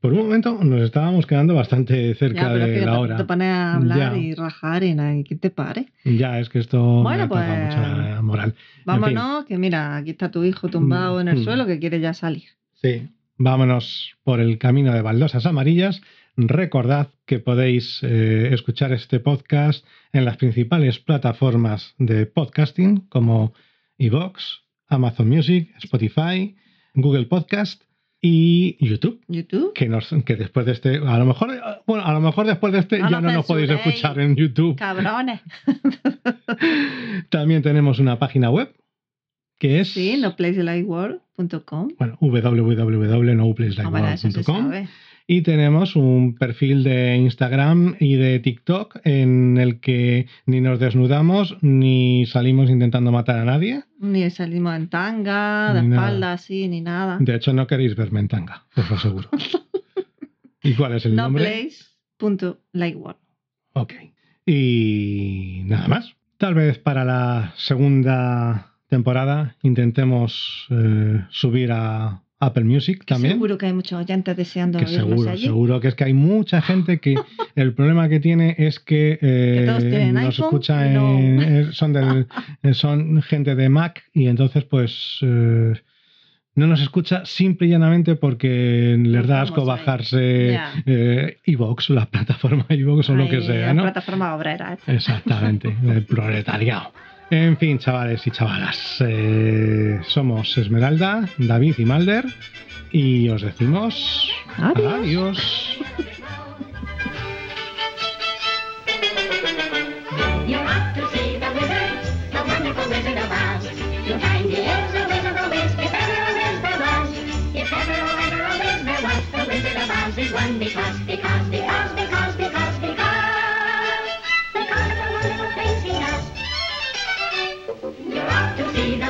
Por un momento nos estábamos quedando bastante cerca ya, pero es de que la hora. te pones a hablar Ya. y rajar y nada, y ¿qué te pare? Ya, es que esto Bueno, me pues- mucho la moral. Vámonos, que mira, aquí está tu hijo tumbado en el Mm. suelo que quiere ya salir. Sí, vámonos por el camino de baldosas amarillas. Recordad que podéis eh, escuchar este podcast en las principales plataformas de podcasting como iVoox, Amazon Music, Spotify, Google Podcast y YouTube. YouTube. Que, nos, que después de este, a lo mejor, bueno, a lo mejor después de este No ya no nos podéis escuchar en YouTube. Cabrones. También tenemos una página web que es Sí, noplacelightworld.com. bueno, Ah, www.noplacelightworld.com sabe. Y tenemos un perfil de Instagram y de TikTok en el que ni nos desnudamos ni salimos intentando matar a nadie. Ni salimos en tanga, de Ni nada. espalda, así, ni nada. De hecho, no queréis verme en tanga, os lo aseguro. ¿Y cuál es el nombre? Noplace.lightworld. Ok. Y nada más. Tal vez para la segunda temporada intentemos eh, subir a Apple Music también. Seguro que hay muchos oyentes deseando Que seguro, allí. seguro que es que hay mucha gente que el problema que tiene es que, eh, Que nos iPhone escucha y no- en, eh, son del eh, son gente de Mac y entonces pues eh, no nos escucha simple y llanamente porque les da asco bajarse Ya. eh, la plataforma iVoox o lo que sea, la ¿no? plataforma obrera. Exactamente, el proletariado. En fin, chavales y chavalas, eh, somos Esmeralda, David y Malder y os decimos Adiós. adiós.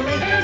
family.